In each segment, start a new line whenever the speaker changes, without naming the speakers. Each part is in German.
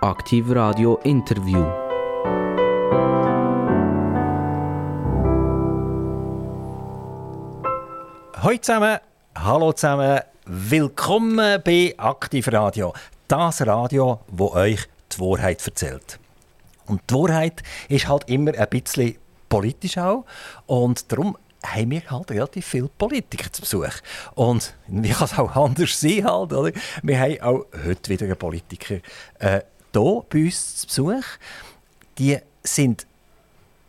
Aktiv Radio Interview.
Hallo zusammen, hallo zusammen, willkommen bei Aktiv Radio. Das Radio, wo euch die Wahrheit erzählt. Und die Wahrheit ist halt immer ein bisschen politisch auch. Und darum haben wir halt relativ viele Politiker zu Besuch. Und wie kann es auch anders sein halt, oder? Wir haben auch heute wieder einen Politiker äh, hier bei uns zu Besuch. Die sind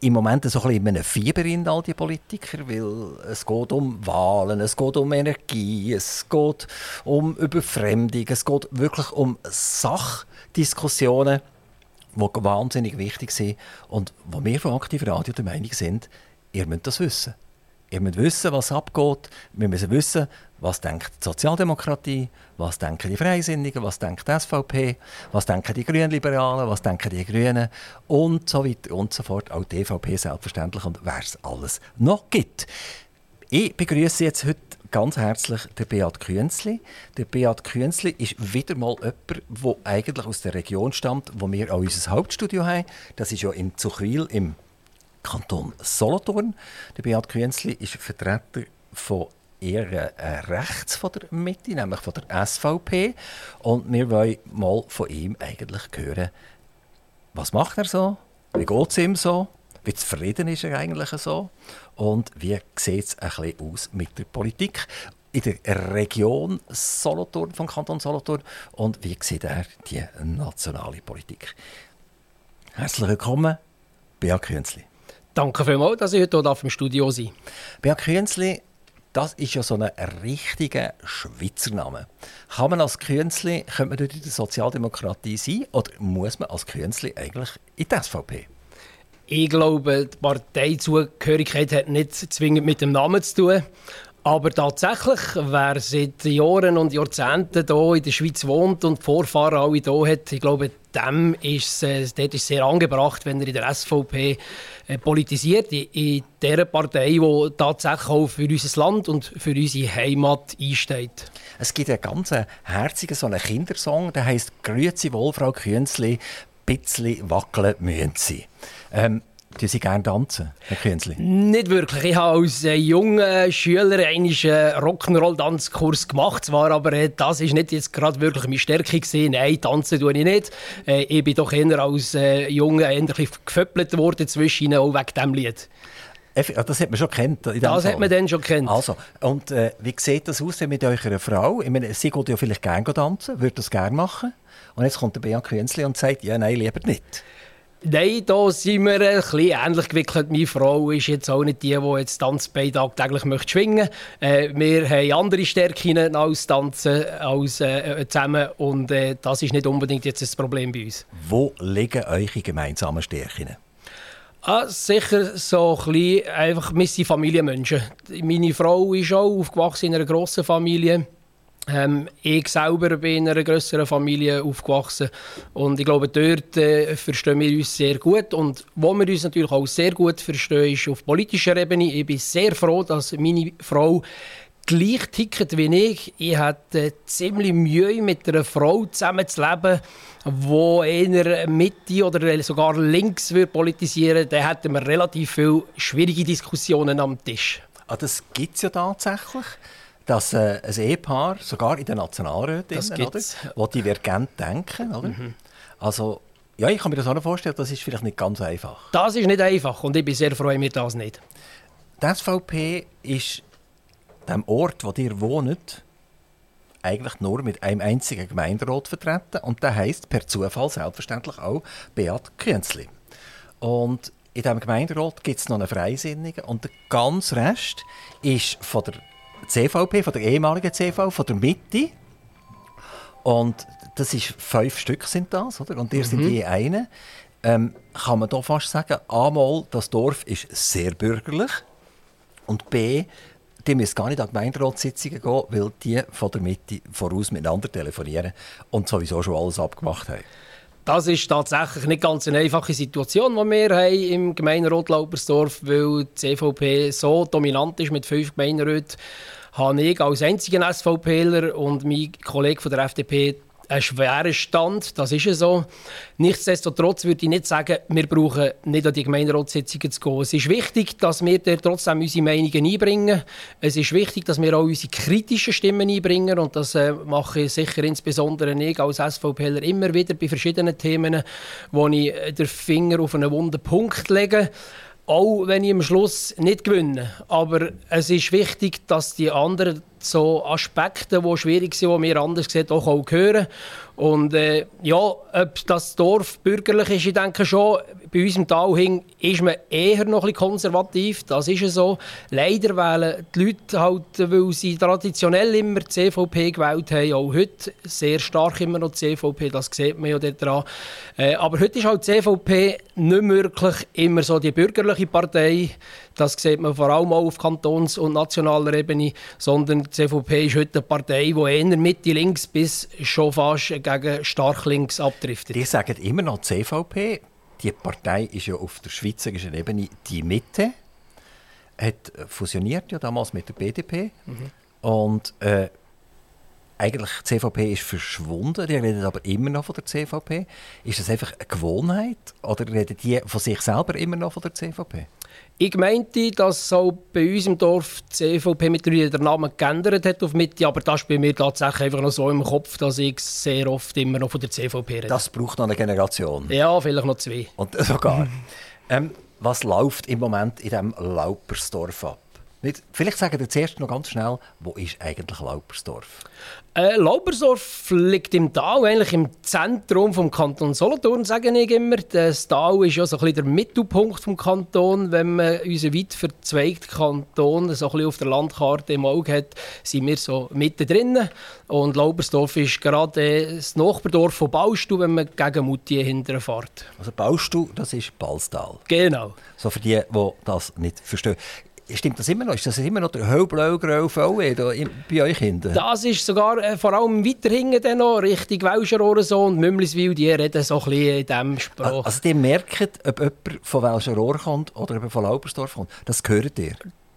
im Moment so ein bisschen in einem Fieber in all die Politiker, weil es geht um Wahlen, es geht um Energie, es geht um Überfremdung, es geht wirklich um Sachdiskussionen, die wahnsinnig wichtig sind und wo wir von Aktiv Radio der Meinung sind, ihr müsst das wissen. Ihr müsst wissen, was abgeht. Wir müssen wissen, was denkt die Sozialdemokratie, was denken die Freisinnigen, was denkt die SVP, was denken die Grünliberalen, was denken die Grünen und so weiter und so fort. Auch die EVP selbstverständlich und wer es alles noch gibt. Ich begrüße jetzt heute ganz herzlich den Beat Künzli. Der Beat Künzli ist wieder mal jemand, der eigentlich aus der Region stammt, wo wir auch unser Hauptstudio haben. Das ist ja in Zuchwil im Kanton Solothurn. Der Beat Künzli ist Vertreter von eher äh, rechts von der Mitte, nämlich von der SVP. Und wir wollen mal von ihm eigentlich hören, was macht er so, wie geht es ihm so, wie zufrieden ist er eigentlich so und wie sieht es ein bisschen aus mit der Politik in der Region Solothurn, vom Kanton Solothurn und wie sieht er die nationale Politik. Herzlich willkommen, Beat Künzli.
Danke vielmals, dass ich heute hier im Studio sein
Beat Künzli, das ist ja so ein richtiger Schweizer Name. Kann man als Künzli, könnte man dort in der Sozialdemokratie sein oder muss man als Künzli eigentlich in die SVP?
Ich glaube, die Parteizugehörigkeit hat nicht zwingend mit dem Namen zu tun. Aber tatsächlich, wer seit Jahren und Jahrzehnten hier in der Schweiz wohnt und die Vorfahren alle hier hat, ich glaube, dem ist es, dort ist sehr angebracht, wenn er in der SVP äh, politisiert, in, der Partei, die tatsächlich auch für unser Land und für unsere Heimat einsteht.
Es gibt einen ganz herzigen so einen Kindersong, der heißt «Grüezi wohl, Frau Künzli, bisschen wackeln müssen Sie». Ähm, Tun Sie gerne tanzen, Herr Künzli?
Nicht wirklich. Ich habe als äh, junger Schüler einen Rock'n'Roll-Tanzkurs gemacht. Zwar, aber äh, das ist nicht jetzt gerade wirklich meine Stärke gewesen. Nein, tanzen tue ich nicht. Äh, ich bin doch eher als Junge endlich geföppelt worden zwischen auch wegen diesem Lied.
Das hat man schon kennt.
Das Fall. hat man dann schon kennt.
Also, und äh, wie sieht das aus mit eurer Frau? Ich meine, sie geht ja vielleicht gerne tanzen, würde das gerne machen. Und jetzt kommt der Bea Künzli und sagt, ja, nein, lieber nicht.
Nein, da sind wir ein bisschen ähnlich gewickelt. Meine Frau ist jetzt auch nicht die, die jetzt Tanzbein täglich möchte schwingen möchte. Äh, wir haben andere Stärken als Tanzen als, äh, zusammen und äh, das ist nicht unbedingt jetzt das Problem bei uns.
Wo liegen eure gemeinsamen Stärken?
Ah, sicher so ein bisschen, einfach, wir sind Familienmenschen. Meine Frau ist auch aufgewachsen in einer grossen Familie. Ähm, ich selber bin in einer größeren Familie aufgewachsen und ich glaube, dort äh, verstehen wir uns sehr gut. Und wo wir uns natürlich auch sehr gut verstehen, ist auf politischer Ebene. Ich bin sehr froh, dass meine Frau gleich tickt wie ich. Ich hatte äh, ziemlich Mühe, mit einer Frau zusammenzuleben, die eher Mitte oder sogar links würde politisieren würde. Da hätten wir relativ viele schwierige Diskussionen am Tisch.
Ah, das gibt es ja tatsächlich dass äh, ein Ehepaar, sogar in den Nationalräten, wo divergent denken. Oder? Mhm. Also, ja, ich kann mir das auch vorstellen, das ist vielleicht nicht ganz einfach.
Das ist nicht einfach und ich bin sehr froh, mir das nicht.
Die SVP ist dem Ort, wo ihr wohnt, eigentlich nur mit einem einzigen Gemeinderat vertreten und der heißt per Zufall selbstverständlich auch Beat Künzli. Und in diesem Gemeinderat gibt es noch einen Freisinnigen und der ganze Rest ist von der CVP, von der ehemaligen CV, von der Mitte. Und das ist fünf Stück sind das, oder? Und ihr mhm. sind je eine. Ähm, kann man da fast sagen, einmal, das Dorf ist sehr bürgerlich und B, die müssen gar nicht an Gemeinderatssitzungen gehen, weil die von der Mitte voraus miteinander telefonieren und sowieso schon alles abgemacht haben.
Das ist tatsächlich nicht ganz eine einfache Situation, die wir haben im Gemeinderat Laubersdorf, weil die CVP so dominant ist mit fünf Gemeinderäten habe ich als einziger SVPler und mein Kollege von der FDP ein schwerer Stand, das ist so. Nichtsdestotrotz würde ich nicht sagen, wir brauchen nicht an die Gemeinderatssitzungen zu gehen. Es ist wichtig, dass wir trotzdem unsere Meinungen einbringen. Es ist wichtig, dass wir auch unsere kritischen Stimmen einbringen und das äh, mache ich sicher insbesondere ich als SVPler immer wieder bei verschiedenen Themen, wo ich den Finger auf einen wunden Punkt lege auch wenn ich am Schluss nicht gewinne. Aber es ist wichtig, dass die anderen so Aspekte, die schwierig sind, die wir anders sehen, auch, auch hören. Und äh, ja, ob das Dorf bürgerlich ist, ich denke schon, bei uns im Tal hin ist man eher noch ein konservativ, das ist so. Leider wählen die Leute halt, weil sie traditionell immer die CVP gewählt haben, auch heute sehr stark immer noch die CVP, das sieht man ja daran. Äh, aber heute ist halt die CVP nicht wirklich immer so die bürgerliche Partei, das sieht man vor allem auch auf Kantons- und nationaler Ebene, sondern die CVP ist heute eine Partei, die eher Mitte links bis schon fast gegen stark links abdriftet.
Die sagen immer noch CVP. Die Partei ist ja auf der schweizerischen Ebene die Mitte. Hat fusioniert ja damals mit der BDP. Mhm. Und äh, eigentlich die CVP ist verschwunden, die reden aber immer noch von der CVP. Ist das einfach eine Gewohnheit oder reden die von sich selber immer noch von der CVP?
Ich meinte, dass auch bei uns im Dorf die CVP mittlerweile den Namen geändert hat auf Mitte, aber das ist bei mir tatsächlich einfach noch so im Kopf, dass ich sehr oft immer noch von der CVP rede.
Das braucht noch eine Generation?
Ja, vielleicht noch zwei.
Und sogar. ähm, was läuft im Moment in diesem Laupersdorf ab? Nicht, vielleicht sagen wir zuerst noch ganz schnell, wo ist eigentlich Laupersdorf?
Äh, Laubersdorf liegt im Tal, eigentlich im Zentrum des Kanton Solothurn, sage ich immer. Das Tal ist ja so ein bisschen der Mittelpunkt des Kantons. Wenn man unseren weit verzweigten Kanton so ein bisschen auf der Landkarte im Auge hat, sind wir so mittendrin. Und Laubersdorf ist gerade das Nachbardorf von Baustu, wenn man gegen Mutti hinterfährt.
Also Baustu, das ist Balstal.
Genau.
So für die, die das nicht verstehen. Stimmt das immer noch? Ist das immer noch der hellblau-grau VW da bei euch hinten?
Das ist sogar äh, vor allem weiter hinten noch, Richtung Welscher so und Mümliswil, die reden so ein bisschen in diesem Spruch.
Also die merken, ob jemand von Welscher kommt oder ob von Laubersdorf kommt. Das gehört ihr?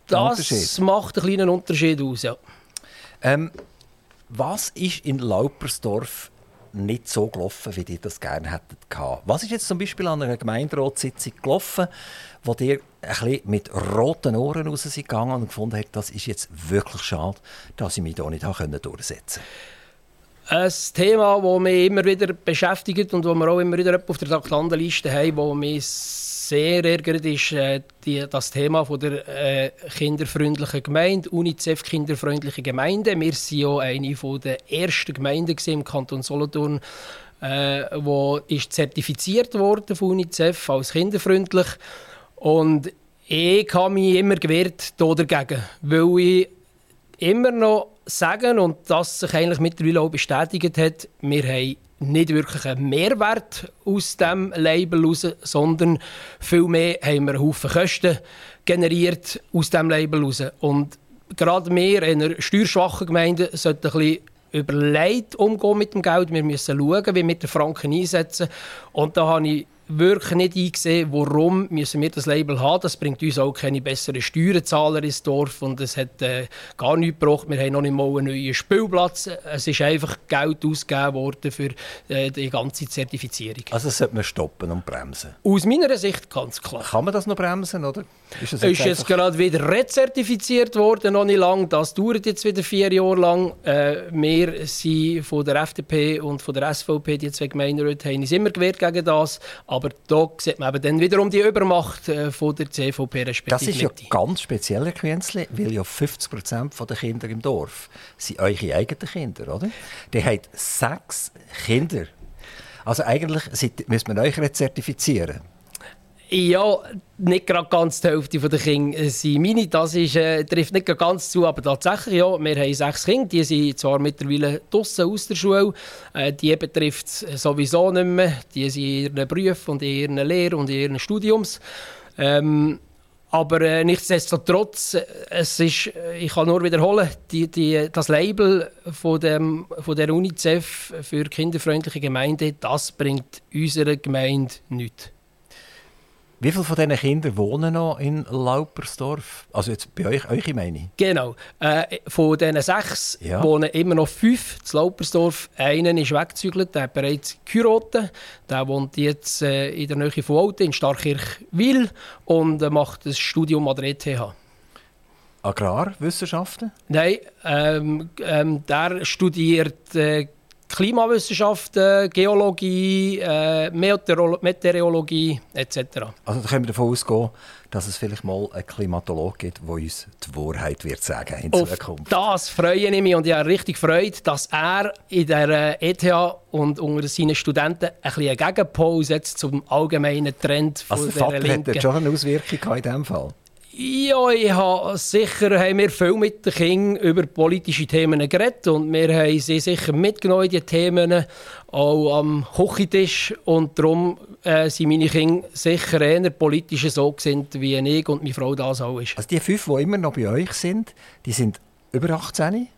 Das macht einen kleinen Unterschied aus, ja.
Ähm, was ist in Laupersdorf nicht so gelaufen, wie ihr das gerne hättet Was ist jetzt zum Beispiel an einer Gemeinderatssitzung gelaufen, wo ihr ein mit roten Ohren raus sind gegangen und gefunden habt, das ist jetzt wirklich schade, dass ich mich hier nicht durchsetzen
konnte? Ein Thema, das mich immer wieder beschäftigt und das wir auch immer wieder auf der Traktandenliste haben, das mich sehr ärgert, ist äh, die, das Thema von der äh, kinderfreundlichen Gemeinde, UNICEF kinderfreundliche Gemeinde. Wir waren ja eine der ersten Gemeinden im Kanton Solothurn, äh, wo ist zertifiziert wurde von UNICEF als kinderfreundlich. Und ich habe mich immer gewehrt dagegen, weil ich immer noch sagen und das sich eigentlich mittlerweile auch bestätigt hat, wir haben nicht wirklich einen Mehrwert aus dem Label heraus, sondern vielmehr haben wir einen Haufen Kosten generiert aus dem Label heraus. Und gerade wir in einer steuerschwachen Gemeinde sollten ein bisschen überlegt umgehen mit dem Geld. Wir müssen schauen, wie wir mit den Franken einsetzen. Und da habe ich wirklich nicht eingesehen, warum müssen wir das Label haben. Das bringt uns auch keine besseren Steuerzahler ins Dorf und es hat äh, gar nichts gebracht. Wir haben noch nicht mal einen neuen Spielplatz. Es ist einfach Geld ausgegeben worden für äh, die ganze Zertifizierung.
Also das sollte man stoppen und bremsen?
Aus meiner Sicht ganz klar.
Kann man das noch bremsen, oder?
Ist, jetzt ist jetzt gerade wieder rezertifiziert worden, noch nicht lang. Das dauert jetzt wieder vier Jahre lang. Äh, wir sind von der FDP und von der SVP, die zwei Gemeinderäte, haben uns immer gewehrt gegen das. Aber da sieht man eben dann wiederum die Übermacht äh, von der CVP respektive
Das ist ja ganz speziell, Herr Quenzli, weil ja 50 Prozent der Kinder im Dorf sind eure eigenen Kinder, oder? Die haben sechs Kinder. Also eigentlich müsste man euch zertifizieren.
Ja, nicht gerade ganz die Hälfte der Kinder sind meine. Das ist, äh, trifft nicht ganz zu, aber tatsächlich, ja, wir haben sechs Kinder. Die sind zwar mittlerweile draußen aus der Schule. Äh, die betrifft es sowieso nicht mehr. Die sind in ihren Berufen und in ihren Lehr- und in ihren Studiums. Ähm, aber äh, nichtsdestotrotz, äh, es ist, äh, ich kann nur wiederholen, die, die, das Label von, dem, von der UNICEF für kinderfreundliche Gemeinde, das bringt unserer Gemeinde nichts.
Wie viele von diesen Kindern wohnen noch in Laupersdorf? Also jetzt bei euch, eure Meinung?
Genau. Äh, von diesen sechs
Ja.
wohnen immer noch fünf in Laupersdorf. Einer ist weggezügelt, der hat bereits geheiratet. Der wohnt jetzt äh, in der Nähe von Olten, in Starkirchwil und äh, macht das Studium an der ETH.
Agrarwissenschaften?
Nein, ähm, ähm, der studiert äh, Klimawissenschaften, Geologie, äh, Meteorolo Meteorologie etc.
Also da können wir davon ausgehen, dass es vielleicht mal einen Klimatologe gibt, der uns die Wahrheit wird sagen in
Auf
Zukunft.
das freue ich mich und ich habe richtig Freude, dass er in der äh, ETH und unter seinen Studenten ein bisschen einen Gegenpol setzt zum allgemeinen Trend von
Also der
der
Vater hat
Linken.
dort schon eine Auswirkung in diesem Fall.
Ja, ich habe sicher haben wir viel mit den Kindern über politische Themen geredet und wir haben sie sicher mitgenommen, die Themen, auch am Küchentisch. Und darum äh, sind meine Kinder sicher eher politisch so gesinnt, wie ich und meine Frau das auch ist.
Also die fünf, die immer noch bei euch sind, die sind über 18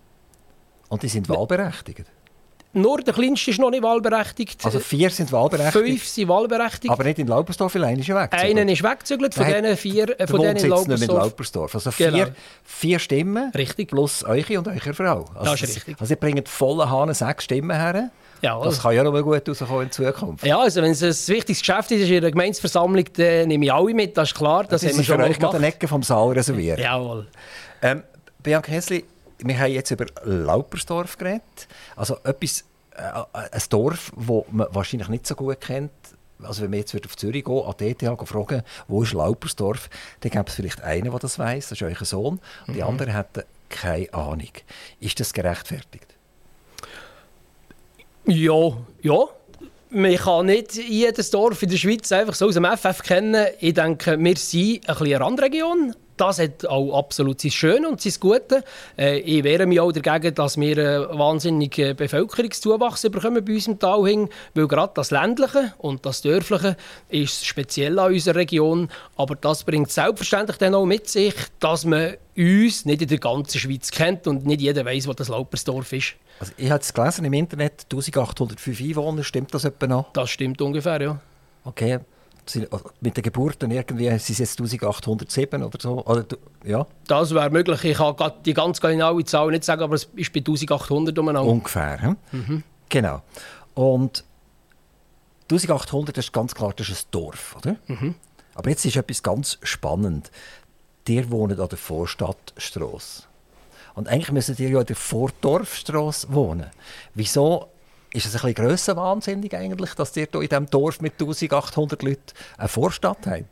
und die sind wahlberechtigt.
Nur der Kleinste ist noch nicht wahlberechtigt.
Also vier sind wahlberechtigt,
Fünf sind wahlberechtigt.
aber nicht in Laupersdorf, weil einer ist weg.
Einer ist weggezügelt von diesen vier, äh, von denen in
nicht in
Laupersdorf.
Laupersdorf. Also vier,
Genau.
vier Stimmen
Richtig.
plus eure und eure Frau. Also
Das ist richtig.
Also ihr bringt volle Hahn sechs Stimmen her.
Ja,
Das kann ja noch mal gut rauskommen in Zukunft.
Ja, also wenn es ein wichtiges Geschäft ist in der Gemeinsversammlung, dann nehme ich alle mit, das ist klar. Das,
Das
haben wir
ist für
schon mal
euch gerade eine Ecke vom Saal reserviert.
Jawohl.
Ähm, Bianca Häsli, wir haben jetzt über Laupersdorf geredet. Also etwas, äh, ein Dorf, das man wahrscheinlich nicht so gut kennt. Also wenn wir jetzt auf Zürich gehen, an die ETH fragen, wo ist Laupersdorf, dann gibt es vielleicht einen, der das weiß, das ist euer Sohn, die anderen hätten keine Ahnung. Ist das gerechtfertigt?
Ja, ja. Man kann nicht jedes Dorf in der Schweiz einfach so aus dem FF kennen. Ich denke, wir sind ein bisschen eine Randregion. Das hat auch absolut sein Schöne und sein Gute. Äh, ich wehre mich auch dagegen, dass wir einen wahnsinnigen Bevölkerungszuwachs bekommen bei uns im Tal hin, weil gerade das Ländliche und das Dörfliche ist speziell an unserer Region. Aber das bringt selbstverständlich dann auch mit sich, dass man uns nicht in der ganzen Schweiz kennt und nicht jeder weiß, wo das Laupersdorf ist.
Also ich habe es gelesen im Internet, 1805 Einwohner, stimmt das etwa noch?
Das stimmt ungefähr, ja.
Okay, Sie- mit den Geburten irgendwie, sind es jetzt 1807 oder so? Oder, du- ja,
Das wäre möglich. Ich kann die ganz genaue Zahl nicht sagen, aber es ist bei 1800 umeinander.
ungefähr. hm? Genau. Und 1800 ist ganz klar, das ist ein Dorf, oder? Aber jetzt ist etwas ganz spannend. Ihr wohnt an der Vorstadtstrasse. Und eigentlich müsstet ihr ja an der Vordorfstrasse wohnen. Wieso ist es ein bisschen grössenwahnsinnig eigentlich, dass ihr hier in diesem Dorf mit 1800 Leuten eine Vorstadt habt?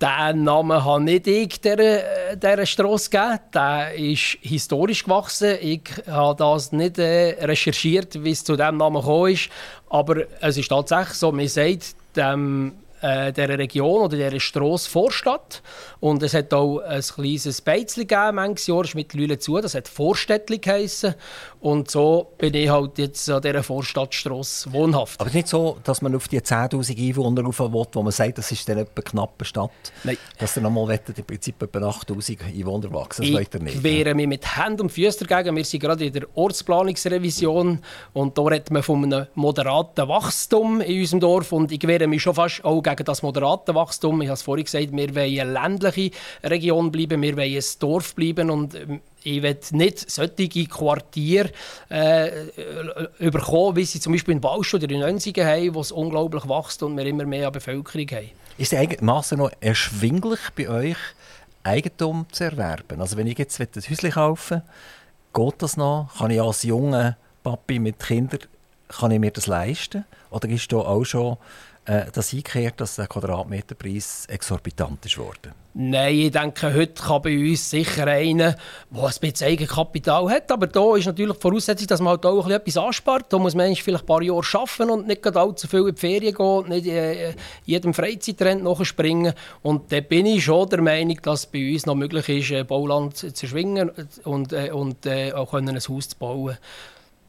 Den Namen habe nicht ich dieser, dieser Strasse gegeben. Der ist historisch gewachsen. Ich habe das nicht äh, recherchiert, wie es zu diesem Namen gekommen ist. Aber es ist tatsächlich so, man sagt dem, äh, dieser Region oder dieser Strasse Vorstadt. Und es hat auch ein kleines Beizchen gegeben, manches Jahr ist mittlerweile zu. Das hat Vorstädtli geheissen. Und so bin ich halt jetzt an dieser Vorstadtstrasse wohnhaft.
Aber nicht so, dass man auf die 10'000 Einwohner rauf will, wo man sagt, das ist dann etwa eine knappe Stadt.
Nein.
Dass ihr nochmal wettet, im Prinzip etwa 8'000 Einwohner wachsen. Das wollt ihr nicht.
Ich wehre mich mit Händen und Füßen dagegen. Wir sind gerade in der Ortsplanungsrevision und da redet man von einem moderaten Wachstum in unserem Dorf und ich wehre mich schon fast auch gegen das moderate Wachstum. Ich habe es vorhin gesagt, wir wollen eine ländliche Region bleiben, wir wollen ein Dorf bleiben und ähm, ich will nicht solche Quartiere äh, überkommen, wie sie zum Beispiel in Wallstadt oder in Önsigen haben, wo es unglaublich wächst und wir immer mehr Bevölkerung haben.
Ist es einigermaßen noch erschwinglich bei euch, Eigentum zu erwerben? Also wenn ich jetzt ein Häuschen kaufen geht das noch? Kann ich als junger Papi mit Kindern kann ich mir das leisten? Oder ist da auch schon äh, das eingekehrt, dass der Quadratmeterpreis exorbitant ist worden?
Nein, ich denke, heute kann bei uns sicher einer, der ein bisschen Eigenkapital hat. Aber da ist natürlich die Voraussetzung, dass man halt auch etwas anspart. Da muss man vielleicht ein paar Jahre arbeiten und nicht allzu viel in die Ferien gehen und nicht äh, jedem Freizeittrend nachspringen. Und da bin ich schon der Meinung, dass bei uns noch möglich ist, äh, Bauland zu erschwingen und, äh, und äh, auch ein Haus zu bauen.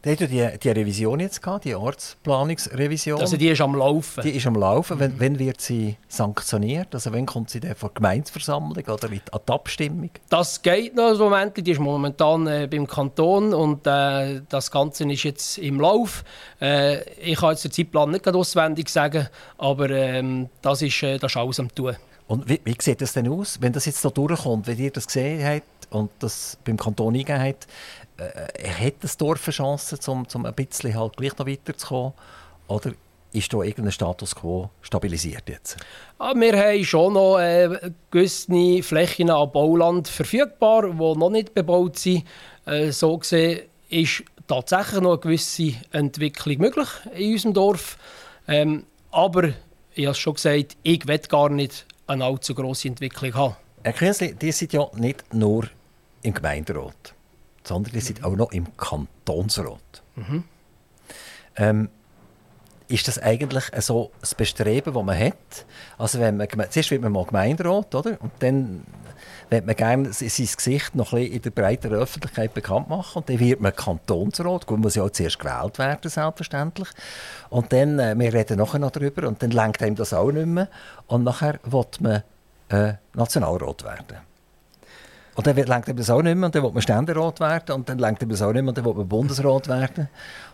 Da hat die, die Revision jetzt gehabt, die Ortsplanungsrevision.
Also die ist am Laufen.
Die ist am Laufen. Wenn, wenn wird sie sanktioniert? Also wenn kommt sie dann vor die Gemeinsversammlung oder an die Abstimmung?
Das geht noch im Moment. Die ist momentan äh, beim Kanton und äh, das Ganze ist jetzt im Lauf. Äh, ich kann jetzt den Zeitplan nicht auswendig sagen, aber ähm, das, ist, äh, das ist alles am tun.
Und wie, wie sieht das denn aus, wenn das jetzt so durchkommt, wenn ihr das gesehen habt und das beim Kanton eingegeben habt? Äh, hat das Dorf eine Chance, um, um ein bisschen halt gleich noch weiterzukommen? Oder ist da irgendein Status quo stabilisiert jetzt?
Ja, ah, wir haben schon noch äh, gewisse Flächen an Bauland verfügbar, die noch nicht bebaut sind. Äh, so gesehen ist tatsächlich noch eine gewisse Entwicklung möglich in unserem Dorf. Ähm, aber ich habe es schon gesagt, ich will gar nicht eine allzu grosse Entwicklung haben.
Herr Kiesli, die sind ja nicht nur im Gemeinderat sondern die sind auch noch im Kantonsrat. Mhm. Ähm, ist das eigentlich so das Bestreben, das man hat? Also wenn man, zuerst wird man mal Gemeinderat, oder? Und dann wird man gerne sein Gesicht noch ein in der breiteren Öffentlichkeit bekannt machen. Und dann wird man Kantonsrat. Gut, muss ja auch zuerst gewählt werden, selbstverständlich. Und dann, äh, wir reden nachher noch darüber, und dann lenkt einem das auch nicht mehr. Und nachher wird man äh, Nationalrat werden. Und dann lenkt eben das auch nicht mehr und dann will man Ständerat werden und dann lenkt eben das auch nicht mehr und dann will man Bundesrat werden.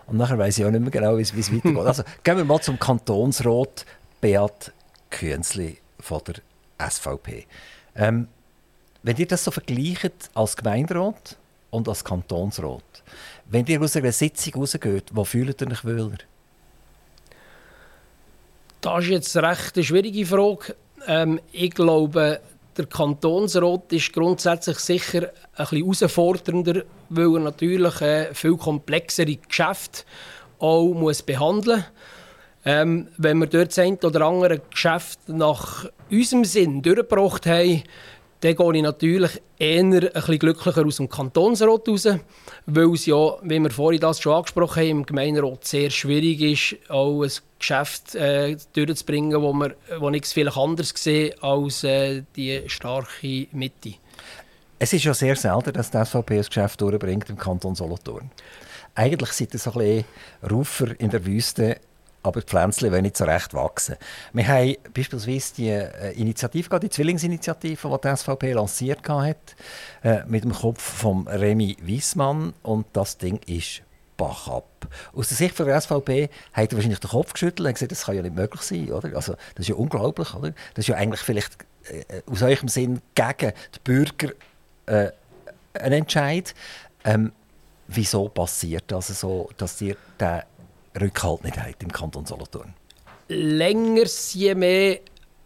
Und nachher weiß ich auch nicht mehr genau, wie es weitergeht. Also gehen wir mal zum Kantonsrat Beat Künzli von der SVP. Ähm, wenn ihr das so vergleicht als Gemeinderat und als Kantonsrat, wenn ihr aus einer Sitzung rausgeht, wo fühlt ihr euch wohler?
Das ist jetzt eine recht schwierige Frage. Ähm, ich glaube, der Kantonsrat ist grundsätzlich sicher ein bisschen herausfordernder, weil er natürlich äh, viel komplexere Geschäfte auch muss behandeln muss. Ähm, wenn wir dort das eine oder andere Geschäft nach unserem Sinn durchgebracht haben, dann gehe ich natürlich eher ein bisschen glücklicher aus dem Kantonsrat raus, weil es ja, wie wir vorhin das schon angesprochen haben, im Gemeinderat sehr schwierig ist, auch ein Geschäft äh, durchzubringen, wo, wir, wo nichts vielleicht anders sehen als äh, die starke Mitte.
Es ist ja sehr selten, dass die SVP ein Geschäft durchbringt im Kanton Solothurn. Eigentlich sind es ein bisschen Rufer in der Wüste aber die Pflänzchen wollen nicht so recht wachsen. Wir haben beispielsweise die äh, Initiative, die Zwillingsinitiative, die die SVP lanciert hat, äh, mit dem Kopf von Remy Wiesmann und das Ding ist Bach ab. Aus der Sicht der SVP hat er wahrscheinlich den Kopf geschüttelt und gesagt, das kann ja nicht möglich sein. Oder? Also, das ist ja unglaublich. Oder? Das ist ja eigentlich vielleicht äh, aus eurem Sinn gegen die Bürger äh, ein Entscheid. Ähm, wieso passiert das so, dass ihr den Rückhalt nicht hat im Kanton Solothurn?
Länger je mehr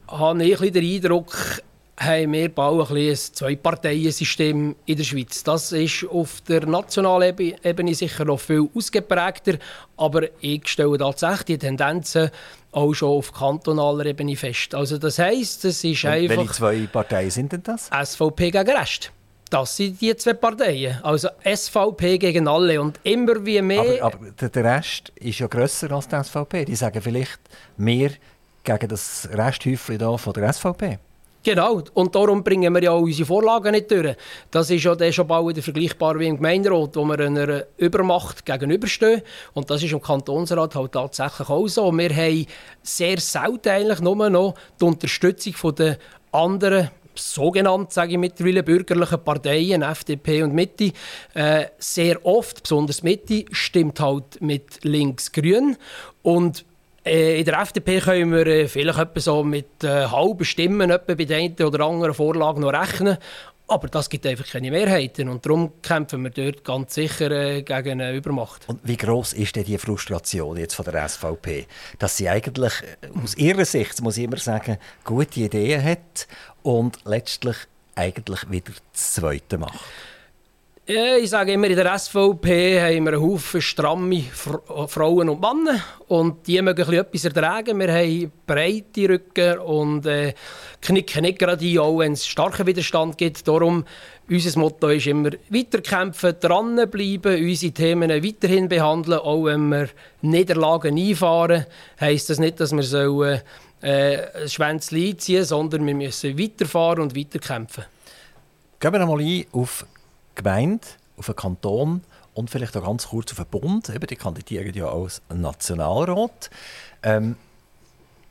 habe ich den Eindruck, haben wir bald ein, Zwei-Parteien-System in der Schweiz. Das ist auf der nationalen Ebene sicher noch viel ausgeprägter, aber ich stelle tatsächlich die Tendenzen auch schon auf kantonaler Ebene fest. Also das heisst, es ist
Und
einfach...
Welche zwei Parteien sind denn das?
SVP gegen Rest. Das sind die zwei Parteien. Also SVP gegen alle. Und immer wie mehr.
Aber, aber der Rest ist ja grösser als die SVP. Die sagen vielleicht mehr gegen das Resthäufchen hier von der SVP.
Genau, und darum bringen wir ja auch unsere Vorlagen nicht durch. Das ist ja schon bald wieder vergleichbar wie im Gemeinderat, wo wir einer Übermacht gegenüberstehen. Und das ist im Kantonsrat halt tatsächlich auch so. Wir haben sehr selten eigentlich nur noch die Unterstützung der anderen sogenannt, sage ich mittlerweile, bürgerlichen Parteien, FDP und Mitte, äh, sehr oft, besonders Mitte, stimmt halt mit links-grün. Und äh, in der FDP können wir äh, vielleicht so mit äh, halben Stimmen bei der einen oder anderen Vorlage noch rechnen. Aber das gibt einfach keine Mehrheiten und darum kämpfen wir dort ganz sicher äh, gegen eine Übermacht.
Und wie groß ist denn die Frustration jetzt von der SVP, dass sie eigentlich äh, aus ihrer Sicht, muss ich immer sagen, gute Ideen hat und letztlich eigentlich wieder das Zweite macht?
Ja, ich sage immer, in der SVP haben wir einen Haufen stramme Frauen und Männer und die mögen etwas ertragen. Wir haben breite Rücken und äh, knicken nicht gerade ein, auch wenn es starken Widerstand gibt. Darum, unser Motto ist immer weiterkämpfen, dranbleiben, unsere Themen weiterhin behandeln, auch wenn wir Niederlagen einfahren. Heißt das nicht, dass wir so äh, ein Schwänzchen einziehen, sondern wir müssen weiterfahren und weiterkämpfen.
Gehen wir einmal ein auf Gemeinde, auf einen Kanton und vielleicht auch ganz kurz auf den Bund. Eben, die kandidieren ja als Nationalrat. Ähm,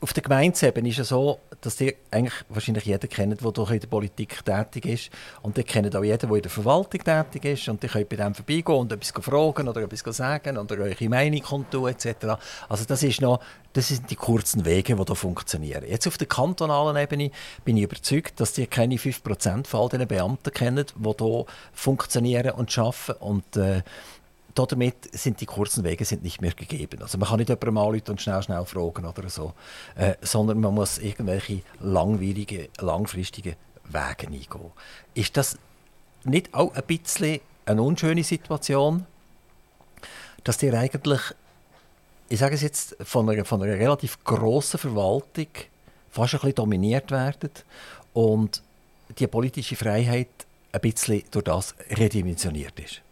auf der Gemeindeebene ist es so, dass die eigentlich wahrscheinlich jeder kennt, der in der Politik tätig ist. Und die kennen auch jeden, der in der Verwaltung tätig ist. Und die können bei dem vorbeigehen und etwas fragen oder etwas sagen oder eure Meinung kundtun etc. Also das, ist noch, das sind die kurzen Wege, die hier funktionieren. Jetzt auf der kantonalen Ebene bin ich überzeugt, dass die keine 5% von all diesen Beamten kennen, die hier funktionieren und arbeiten. Und äh, damit sind die kurzen Wege sind nicht mehr gegeben. Also man kann nicht jemanden anrufen und schnell, schnell fragen oder so, äh, sondern man muss irgendwelche langwierige, langfristigen Wege eingehen. Ist das nicht auch ein bisschen eine unschöne Situation, dass ihr eigentlich, ich sage es jetzt, von einer, von einer relativ grossen Verwaltung fast ein bisschen dominiert werden und die politische Freiheit ein bisschen durch das redimensioniert ist?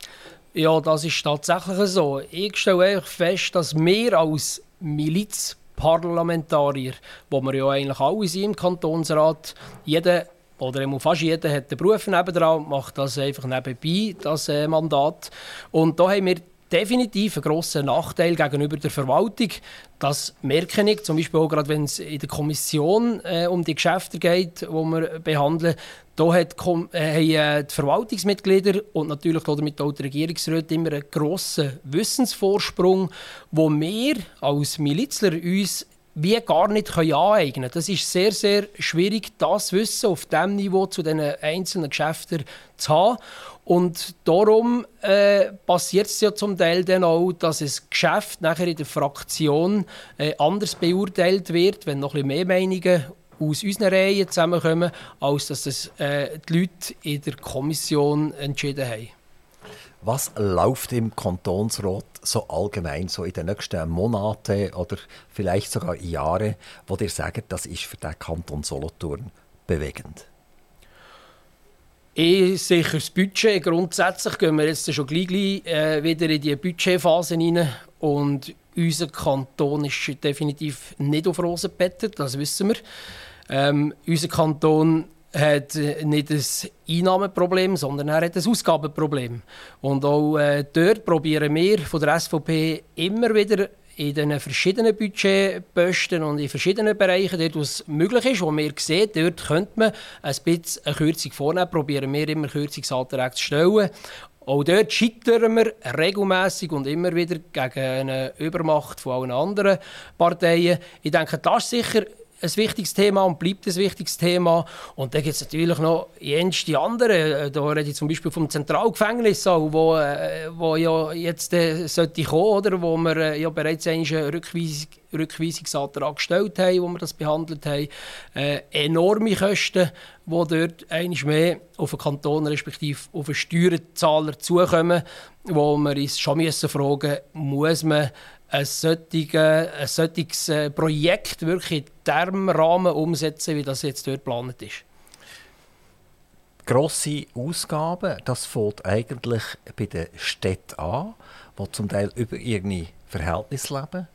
Ja, das ist tatsächlich so. Ich stelle fest, dass wir als Milizparlamentarier, wo wir ja eigentlich alle sind im Kantonsrat, jeder oder fast jeder hat den Beruf nebendran, macht das einfach nebenbei, das äh, Mandat. Und da haben wir definitiv einen grossen Nachteil gegenüber der Verwaltung. Das merke ich zum Beispiel auch gerade, wenn es in der Kommission äh, um die Geschäfte geht, die wir behandeln. Da hat, äh, haben äh, die Verwaltungsmitglieder und natürlich damit auch die Regierungsräte immer einen grossen Wissensvorsprung, wo wir als Milizler uns wie gar nicht aneignen können. Das ist sehr, sehr schwierig, das Wissen auf diesem Niveau zu den einzelnen Geschäften zu haben. Und darum äh, passiert es ja zum Teil dann auch, dass das Geschäft nachher in der Fraktion äh, anders beurteilt wird, wenn noch ein bisschen mehr Meinungen aus unseren Reihen zusammenkommen, als dass das äh, die Leute in der Kommission entschieden haben.
Was läuft im Kantonsrat so allgemein so in den nächsten Monaten oder vielleicht sogar Jahren, wo ihr sagt, das ist für den Kanton Solothurn bewegend?
Eh sicher das Budget. Grundsätzlich gehen wir jetzt schon gleich, gleich äh, wieder in die Budgetphase hinein. Und unser Kanton ist definitiv nicht auf Rosen bettet, das wissen wir. Ähm, unser Kanton hat nicht ein Einnahmenproblem, sondern er hat ein Ausgabenproblem. Und auch äh, dort probieren wir von der SVP immer wieder in den verschiedenen Budgetposten und in verschiedenen Bereichen, dort wo es möglich ist, wo wir sehen, dort könnte man ein bisschen eine Kürzung vornehmen, probieren wir immer Kürzungsanträge zu stellen. Auch dort scheitern wir regelmäßig und immer wieder gegen eine Übermacht von allen anderen Parteien. Ich denke, das ist sicher ein wichtiges Thema und bleibt ein wichtiges Thema. Und dann gibt es natürlich noch jenste andere. Äh, da rede ich zum Beispiel vom Zentralgefängnis, auch, wo, äh, wo ja jetzt äh, sollte kommen, oder? wo wir äh, ja bereits einen Rückweisung, Rückweisungsantrag gestellt haben, wo wir das behandelt haben. Äh, enorme Kosten, die dort einmal mehr auf den Kanton respektive auf den Steuerzahler zukommen, wo wir uns schon müssen fragen muss man ein solches, ein solches äh, Projekt wirklich in diesem Rahmen umsetzen, wie das jetzt dort geplant ist?
Grosse Ausgaben, das fängt eigentlich bei den Städten an, die zum Teil über ihre Verhältnisse leben.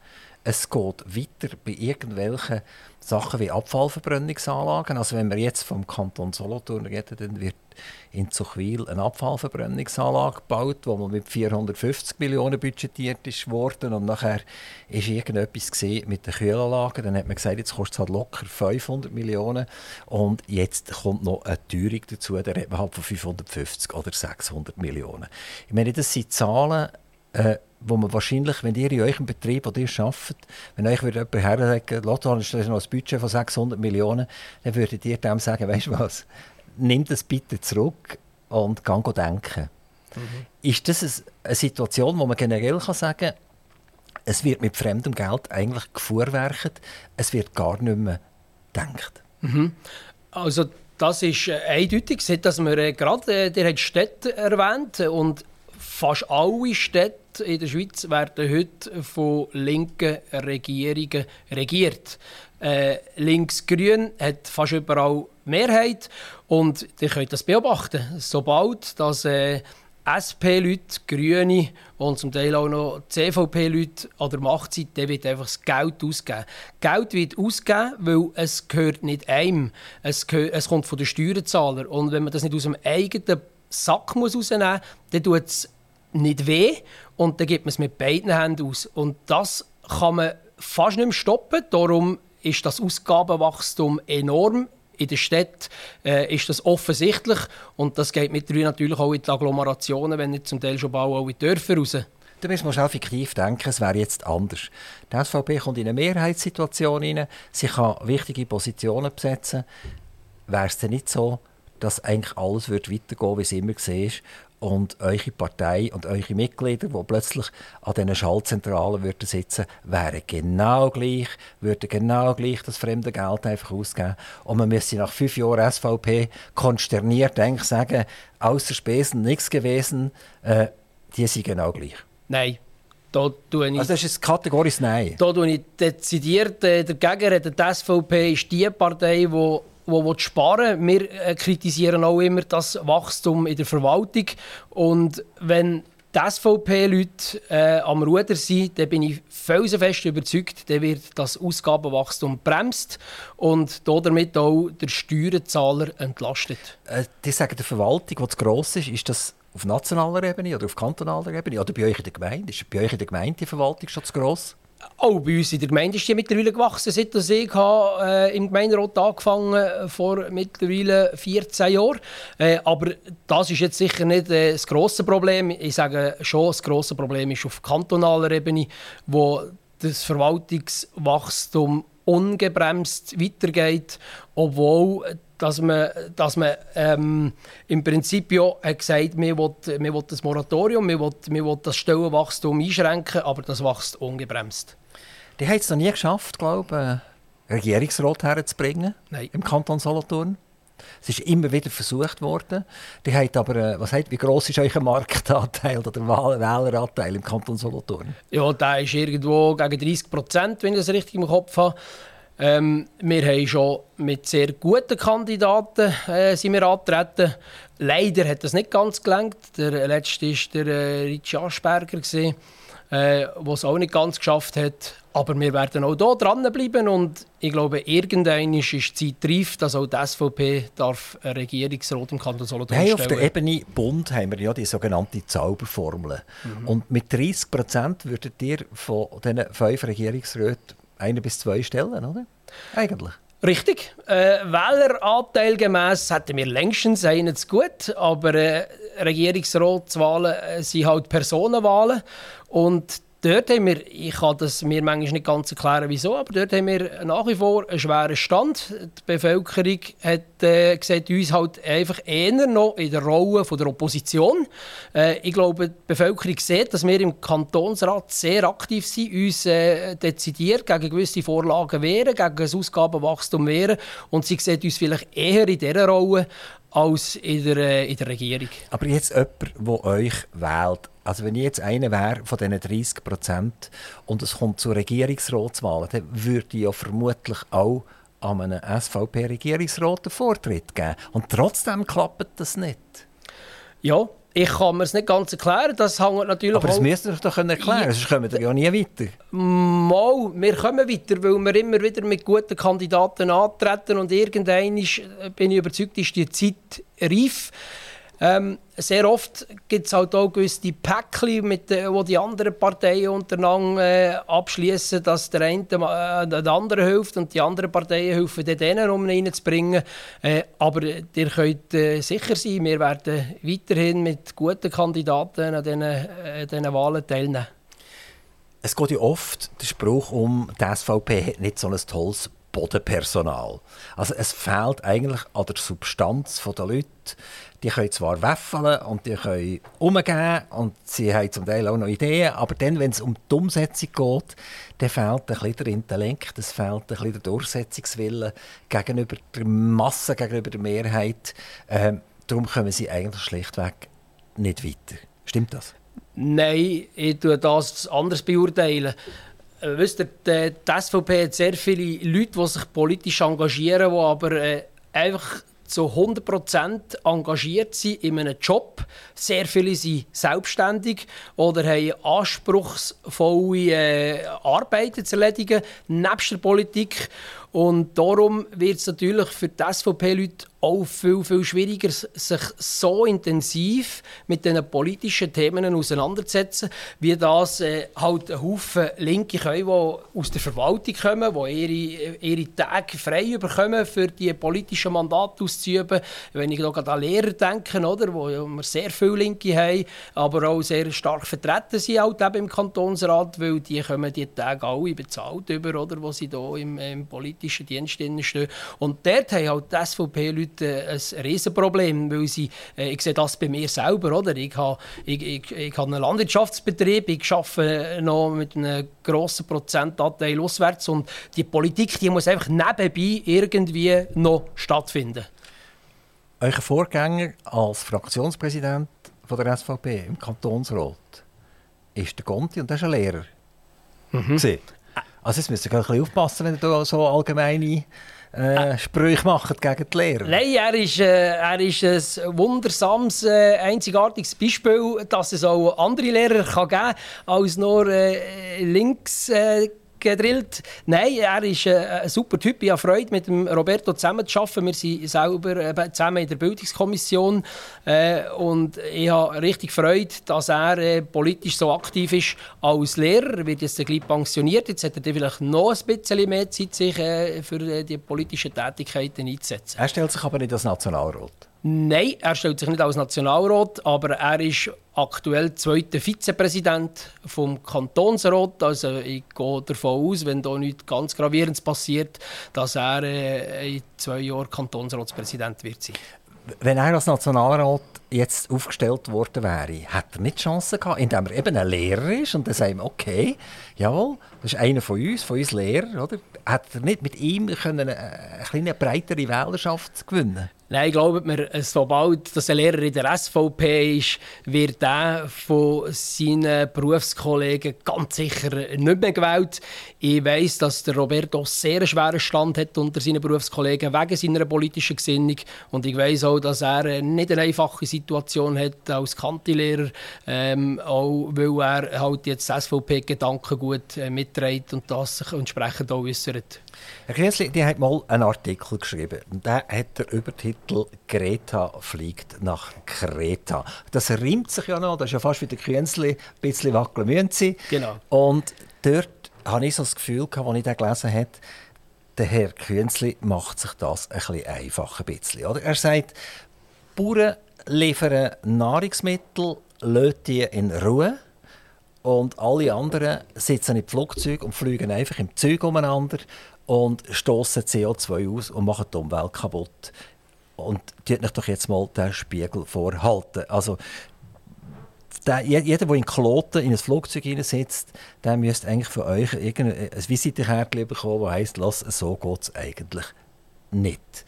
Es geht weiter bei irgendwelchen Sachen wie Abfallverbrennungsanlagen. Also wenn wir jetzt vom Kanton Solothurn reden, dann wird in Zuchwil eine Abfallverbrennungsanlage gebaut, wo man mit 450 Millionen budgetiert ist worden und nachher ist irgendetwas mit den Kühlanlagen. Dann hat man gesagt, jetzt kostet es halt locker 500 Millionen und jetzt kommt noch eine Teuerung dazu, da redet man halt von 550 oder 600 Millionen. Ich meine, das sind Zahlen, äh, wo man wahrscheinlich, wenn ihr in eurem Betrieb, wo ihr arbeitet, wenn euch jemand herlegen Lotto ist noch ein Budget von 600 Millionen, dann würdet ihr dem sagen, weißt du was, nimm das bitte zurück und geh denken. Mhm. Ist das eine Situation, wo man generell kann sagen kann, es wird mit fremdem Geld eigentlich gefuhrwerkt, es wird gar nicht mehr gedacht?
Mhm. Also das ist äh, eindeutig, dass wir äh, gerade, äh, der hat Städte erwähnt und fast alle Städte in der Schweiz werden heute von linken Regierungen regiert. Äh, Links-Grün hat fast überall Mehrheit und ihr könnt das beobachten. Sobald dass äh, SP-Leute, Grüne und zum Teil auch noch CVP-Leute an der Macht sind, dann wird einfach das Geld ausgeben. Geld wird ausgegeben, weil es gehört nicht einem. Es, gehört, es kommt von den Steuerzahlern. Und wenn man das nicht aus dem eigenen Sack muss rausnehmen muss, dann tut es nicht weh und dann gibt man es mit beiden Händen aus. Und das kann man fast nicht mehr stoppen. Darum ist das Ausgabenwachstum enorm. In der Stadt äh, ist das offensichtlich und das geht mittlerweile natürlich auch in die Agglomerationen, wenn nicht zum Teil schon bald auch in die Dörfer raus.
Du musst mal fiktiv denken, es wäre jetzt anders. Die SVP kommt in eine Mehrheitssituation rein, sie kann wichtige Positionen besetzen. Wäre es denn nicht so, dass eigentlich alles weitergehen wie es immer war und eure Partei und eure Mitglieder, die plötzlich an diesen Schaltzentralen würden sitzen wären genau gleich, würden genau gleich das fremde Geld einfach ausgeben. Und man müsste nach fünf Jahren SVP konsterniert eigentlich sagen, außer Spesen nichts gewesen, äh, die sind genau gleich.
Nein. Da tue ich,
also das ist ein kategorisches Nein.
Da tue ich dezidiert äh, dagegen reden. Die SVP ist die Partei, die die sparen Wir äh, kritisieren auch immer das Wachstum in der Verwaltung. Und wenn die SVP-Leute äh, am Ruder sind, dann bin ich felsenfest überzeugt, dann wird das Ausgabenwachstum bremst und damit auch der Steuerzahler entlastet.
Äh, die sagen der Verwaltung, die zu gross ist, ist das auf nationaler Ebene oder auf kantonaler Ebene oder bei euch in der Gemeinde? Ist bei euch in der Gemeinde die Verwaltung schon zu gross?
Auch bei uns in der Gemeinde ist die mittlerweile gewachsen, seit ich äh, im Gemeinderat angefangen vor mittlerweile 14 Jahren. Äh, aber das ist jetzt sicher nicht äh, das grosse Problem. Ich sage schon, das grosse Problem ist auf kantonaler Ebene, wo das Verwaltungswachstum ungebremst weitergeht, obwohl dass man, dass man ähm, im Prinzip ja hat gesagt wir wollen, wir wollen das Moratorium, wir wollen, wir wollen das Stellenwachstum einschränken, aber das wächst ungebremst.
Die haben es noch nie geschafft, glaube ich, Regierungsrat herzubringen
Nein.
im Kanton Solothurn. Es ist immer wieder versucht worden. Die haben aber, äh, was heißt, wie groß ist euer Marktanteil oder Wähleranteil im Kanton Solothurn?
Ja, der ist irgendwo gegen 30 Prozent, wenn ich das richtig im Kopf habe. Ähm, wir haben schon mit sehr guten Kandidaten äh, sind wir angetreten. Leider hat das nicht ganz gelangt. Der letzte war der äh, Richie Aschberger, der äh, es auch nicht ganz geschafft hat. Aber wir werden auch hier dranbleiben und ich glaube, irgendwann ist die Zeit reif, dass auch die SVP darf ein Regierungsrat im Kanton Solothurn
hey, Auf der Ebene Bund haben wir ja die sogenannte Zauberformel. Mhm. Und mit 30 Prozent würdet ihr von diesen fünf Regierungsräten eine bis zwei Stellen, oder? Eigentlich.
Richtig. Äh, Wähleranteil gemäss hätten wir längstens einen zu gut, aber äh, Regierungsratswahlen äh, sind halt Personenwahlen und dort haben wir, ich kann das mir manchmal nicht ganz erklären, wieso, aber dort haben wir nach wie vor einen schweren Stand. Die Bevölkerung hat äh, sieht uns halt einfach eher noch in der Rolle von der Opposition. Äh, ich glaube, die Bevölkerung sieht, dass wir im Kantonsrat sehr aktiv sind, uns äh, dezidiert gegen gewisse Vorlagen wehren, gegen das Ausgabenwachstum wehren und sie sieht uns vielleicht eher in dieser Rolle als in der, äh, in der Regierung.
Aber jetzt jemand, der euch wählt, also wenn ich jetzt einer wäre von diesen 30 Prozent und es kommt zu Regierungsratswahlen, dann würde ich ja vermutlich auch an einem SVP-Regierungsrat einen Vortritt geben. Und trotzdem klappt das nicht.
Ja, ich kann mir es nicht ganz erklären. Das hängt natürlich
Aber das müsst ihr doch erklären, ja. sonst kommen wir ja nie weiter.
Mal, wir kommen weiter, weil wir immer wieder mit guten Kandidaten antreten und irgendwann ist, bin ich überzeugt, ist die Zeit reif. Ähm, sehr oft gibt es halt auch gewisse Päckchen, mit wo die anderen Parteien untereinander äh, abschließen, dass der eine äh, der andere hilft und die anderen Parteien helfen denen, um ihn reinzubringen. Äh, aber ihr könnt äh, sicher sein, wir werden weiterhin mit guten Kandidaten an diesen, äh, diesen Wahlen teilnehmen.
Es geht ja oft der Spruch um, die SVP hat nicht so ein tolles Bodenpersonal. Also es fehlt eigentlich an der Substanz der Leute. Die können zwar wäffeln und die können umgehen und sie haben zum Teil auch noch Ideen, aber dann, wenn es um die Umsetzung geht, dann fehlt ein bisschen der Intellekt, es fehlt ein bisschen der Durchsetzungswille gegenüber der Masse, gegenüber der Mehrheit. Ähm, darum kommen sie eigentlich schlichtweg nicht weiter. Stimmt das?
Nein, ich tue das anders beurteilen. Äh, wisst ihr, die, die SVP hat sehr viele Leute, die sich politisch engagieren, die aber äh, einfach zu 100% engagiert sind in einem Job. Sehr viele sind selbstständig oder haben anspruchsvolle äh, Arbeiten zu erledigen, nebst der Politik. Und darum wird es natürlich für die SVP-Leute auch viel, viel schwieriger, sich so intensiv mit diesen politischen Themen auseinanderzusetzen, wie das äh, halt ein Haufen Linke können, die aus der Verwaltung kommen, die ihre, ihre Tage frei bekommen, für die politischen Mandate auszuüben. Wenn ich hier an Lehrer denke, oder, wo wir sehr viele Linke haben, aber auch sehr stark vertreten sind halt eben im Kantonsrat, weil die kommen die Tage alle bezahlt über, oder, wo sie hier im, im politischen Dienst stehen. Und dort haben halt die SVP-Leute Leute ein Riesenproblem, weil sie, äh, ich sehe das bei mir selber, oder? Ich habe, ich, ich, ich habe einen Landwirtschaftsbetrieb, ich arbeite noch mit einem grossen Prozentanteil auswärts und die Politik die muss einfach nebenbei irgendwie noch stattfinden.
Euer Vorgänger als Fraktionspräsident von der SVP im Kantonsrat ist der Conti und der ist ein Lehrer. Mhm. Also jetzt müsst ihr ein bisschen aufpassen, wenn ihr so allgemeine äh, Sprüche machen gegen die Lehrer.
Nein, er ist, äh, er ist ein wundersames, äh, einzigartiges Beispiel, dass es auch andere Lehrer kann geben kann, als nur äh, links äh, gedrillt. Nein, er ist äh, ein super Typ. Ich habe Freude, mit dem Roberto zusammen zu arbeiten. Wir sind selber zusammen in der Bildungskommission. Äh, und ich habe richtig Freude, dass er äh, politisch so aktiv ist als Lehrer. Er wird jetzt gleich pensioniert. Jetzt hat er vielleicht noch ein bisschen mehr Zeit, sich für die politischen Tätigkeiten einzusetzen.
Er stellt sich aber nicht als Nationalrat.
Nein, er stellt sich nicht als Nationalrat, aber er ist aktuell zweiter Vizepräsident vom Kantonsrat. Also ich gehe davon aus, wenn da nichts ganz Gravierendes passiert, dass er äh, in zwei Jahren Kantonsratspräsident wird sein.
Wenn er als Nationalrat jetzt aufgestellt worden wäre, hätte er nicht die Chance gehabt, indem er eben ein Lehrer ist und dann sagen wir, okay, jawohl, das ist einer von uns, von uns Lehrer, oder? Hätte er nicht mit ihm können eine, eine, eine breitere Wählerschaft gewinnen
Nein, glaubt mir, sobald dass ein Lehrer in der SVP ist, wird er von seinen Berufskollegen ganz sicher nicht mehr gewählt. Ich weiss, dass der Roberto sehr schweren Stand hat unter seinen Berufskollegen wegen seiner politischen Gesinnung. Und ich weiss auch, dass er nicht eine einfache Situation hat als Kantilehrer, ähm, auch weil er halt jetzt SVP-Gedanken gut äh, mitträgt und das sich entsprechend auch äußert.
Herr Grüßli, die hat mal einen Artikel geschrieben. Der hat der Übertitel «Greta fliegt nach Kreta». Das reimt sich ja noch, das ist ja fast wie der Grüßli, ein bisschen wackeln müssen sie.
Genau.
Und dort hatte ich so das Gefühl, als ich den gelesen habe, der Herr Künzli macht sich das ein bisschen einfach. Ein bisschen, oder? Er sagt, Bauern liefern Nahrungsmittel, lassen die in Ruhe und alle anderen sitzen im Flugzeug und fliegen einfach im Zeug umeinander und stoßen CO2 aus und machen die Umwelt kaputt. Und tut euch doch jetzt mal den Spiegel vorhalten. Also, der, jeder, der in Kloten in ein Flugzeug sitzt, der müsste eigentlich von euch ein Visitenkärtchen bekommen, das heisst, so geht es eigentlich nicht.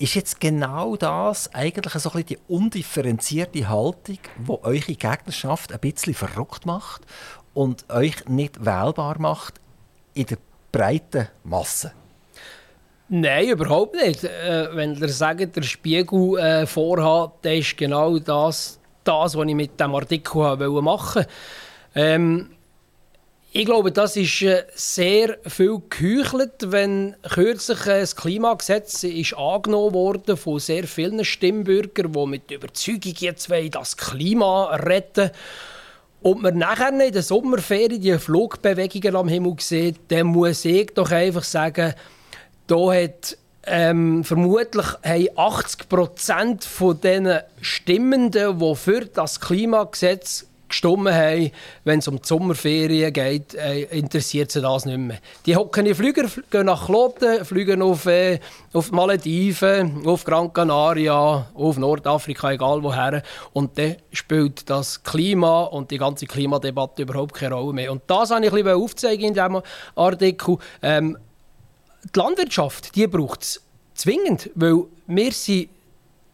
Ist jetzt genau das eigentlich so ein die undifferenzierte Haltung, die eure Gegnerschaft ein bisschen verrückt macht und euch nicht wählbar macht in der breiten Masse?
Nein, überhaupt nicht. Äh, wenn ihr sagt, der Spiegel äh, vorhat, dann ist genau das, das, was ich mit diesem Artikel machen wollte. Ähm, ich glaube, das ist äh, sehr viel geheuchelt, wenn kürzlich äh, das Klimagesetz ist angenommen wurde von sehr vielen Stimmbürgern, die mit Überzeugung jetzt das Klima retten wollen. Und man nachher in der Sommerferien die Flugbewegungen am Himmel sieht, dann muss ich doch einfach sagen, da hat ähm, vermutlich haben 80 Prozent von den Stimmenden, die für das Klimagesetz gestimmt haben, wenn es um die Sommerferien geht, äh, interessiert sie das nicht mehr. Die hocken in Flüger, gehen nach Kloten, fliegen auf, äh, auf Malediven, auf Gran Canaria, auf Nordafrika, egal woher. Und dann spielt das Klima und die ganze Klimadebatte überhaupt keine Rolle mehr. Und das wollte ich ein bisschen aufzeigen in diesem Artikel. Ähm, die Landwirtschaft, die braucht es zwingend, weil wir sind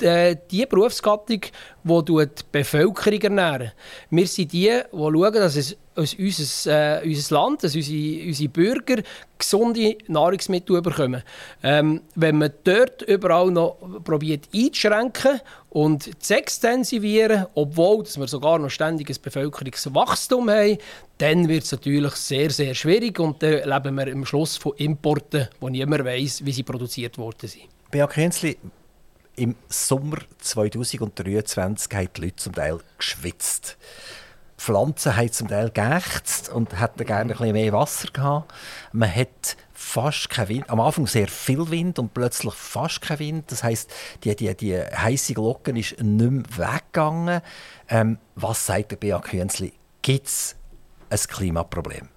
die Berufsgattung, die die Bevölkerung ernähren. Wir sind die, die schauen, dass es unser, äh, unser Land, dass unsere, unsere Bürger gesunde Nahrungsmittel bekommen. Ähm, wenn man dort überall noch probiert einzuschränken und zu extensivieren, obwohl dass wir sogar noch ständiges Bevölkerungswachstum haben, dann wird es natürlich sehr, sehr schwierig und dann leben wir am Schluss von Importen, wo niemand weiß, wie sie produziert worden sind.
Bea Künzli, im Sommer 2023 haben die Leute zum Teil geschwitzt. Die Pflanzen haben zum Teil geächzt und hätten gerne ein bisschen mehr Wasser gehabt. Man hat fast keinen Wind. Am Anfang sehr viel Wind und plötzlich fast kein Wind. Das heisst, die, die, die heiße Glocke ist nicht mehr weggegangen. Ähm, was sagt der Bea Künzli? Gibt es ein Klimaproblem?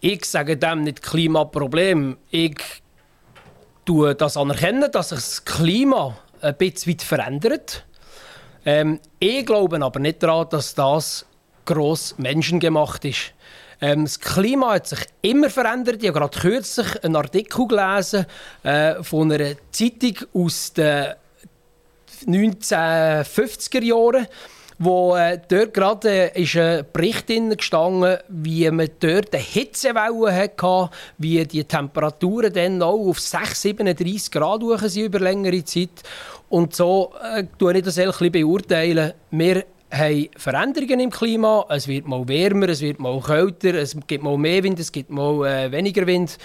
Ich sage dem nicht Klimaproblem. Ich tue das anerkennen, dass sich das Klima ein bisschen verändert. Ähm, ich glaube aber nicht daran, dass das gross menschengemacht ist. Ähm, das Klima hat sich immer verändert. Ich habe gerade kürzlich einen Artikel gelesen äh, von einer Zeitung aus den 1950er Jahren wo äh, dort gerade äh, ist ein Bericht gestanden, wie man dort eine Hitzewelle hatte, wie die Temperaturen dann auch auf 6, 37 Grad sind über längere Zeit. Und so äh, ich das ein beurteilen. Wir haben Veränderungen im Klima. Es wird mal wärmer, es wird mal kälter, es gibt mal mehr Wind, es gibt mal äh, weniger Wind.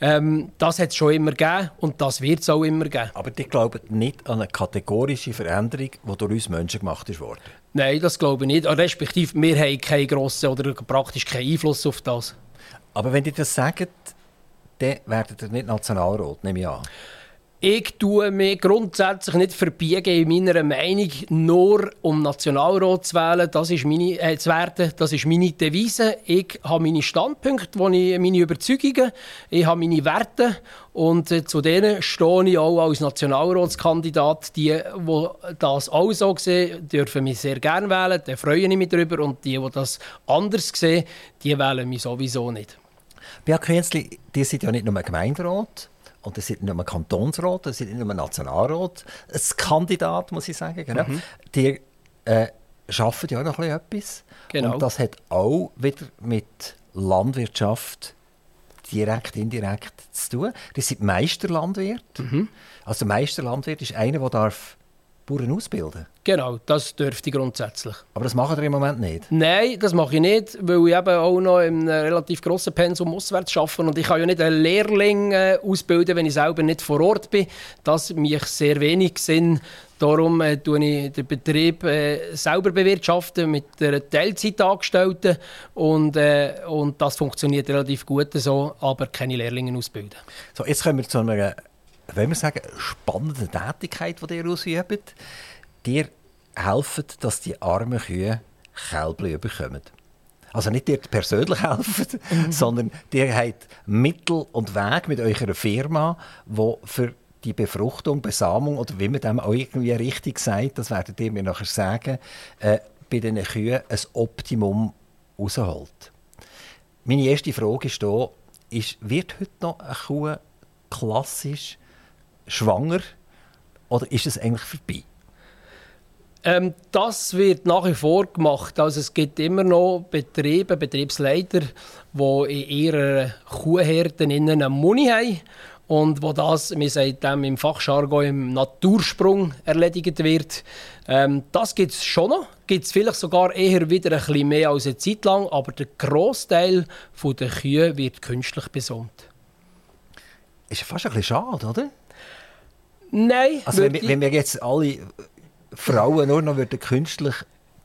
Ähm, das hat es schon immer gegeben und das wird es auch immer geben.
Aber die glauben nicht an eine kategorische Veränderung, die durch uns Menschen gemacht ist worden?
Nein, das glaube ich nicht. Respektive, wir haben keinen grossen oder praktisch keinen Einfluss auf das.
Aber wenn ihr das sagt, dann werdet ihr nicht Nationalrat, nehme ich an.
Ich tue mich grundsätzlich nicht verbiegen in meiner Meinung, nur um Nationalrat zu wählen. Das ist meine, äh, zu werden. Das ist meine Devise. Ich habe meine Standpunkte, ich, meine Überzeugungen, ich habe meine Werte und äh, zu denen stehe ich auch als Nationalratskandidat. Die, die das auch so sehen, dürfen mich sehr gerne wählen. Da freue ich mich darüber. Und die, die das anders sehen, die wählen mich sowieso nicht.
Beat Künzli, die sind ja nicht nur Gemeinderat, und das sind nicht nur Kantonsrat, das sind nicht nur Nationalrat, ein Kandidat, muss ich sagen. Genau. Mhm. Die äh, arbeiten ja noch etwas. Genau. Und das hat auch wieder mit Landwirtschaft direkt, indirekt zu tun. Das sind Meisterlandwirte. Mhm. Also Meisterlandwirt ist einer, der darf Bauern ausbilden
Genau, das dürfte ich grundsätzlich.
Aber das machen ihr im Moment nicht?
Nein, das mache ich nicht, weil ich eben auch noch in einem relativ grossen Pensum auswärts arbeite. Und ich kann ja nicht einen Lehrling äh, ausbilden, wenn ich selber nicht vor Ort bin. Das mich sehr wenig Sinn. Darum äh, ich den Betrieb äh, selber bewirtschaften mit der Teilzeitangestellten. Und, äh, und das funktioniert relativ gut so, aber keine Lehrlinge ausbilden.
So, jetzt kommen wir zu einer wenn wir sagen, spannende Tätigkeit, die ihr ausübt. Ihr helft, dass die armen Kühe Kälbchen bekommen. Also nicht dir persönlich helfen, mhm. sondern ihr habt Mittel und Weg mit eurer Firma, wo für die Befruchtung, Besamung oder wie man dem auch irgendwie richtig sagt, das werdet ihr mir nachher sagen, äh, bei den Kühen ein Optimum rausholt. Meine erste Frage ist hier, ist, wird heute noch eine Kuh klassisch schwanger oder ist es eigentlich vorbei?
Ähm, das wird nach wie vor gemacht. Also es gibt immer noch Betriebe, Betriebsleiter, die in ihrer Kuhherden einen Muni haben und wo das, wir sagen dem im Fachjargon, im Natursprung erledigt wird. Ähm, das gibt es schon noch. Gibt es vielleicht sogar eher wieder ein bisschen mehr als eine Zeit lang, aber der Großteil der Kühe wird künstlich besomt.
Ist fast ein bisschen schade, oder?
Nein.
Also wenn wir, wenn wir jetzt alle Frauen nur noch würden künstlich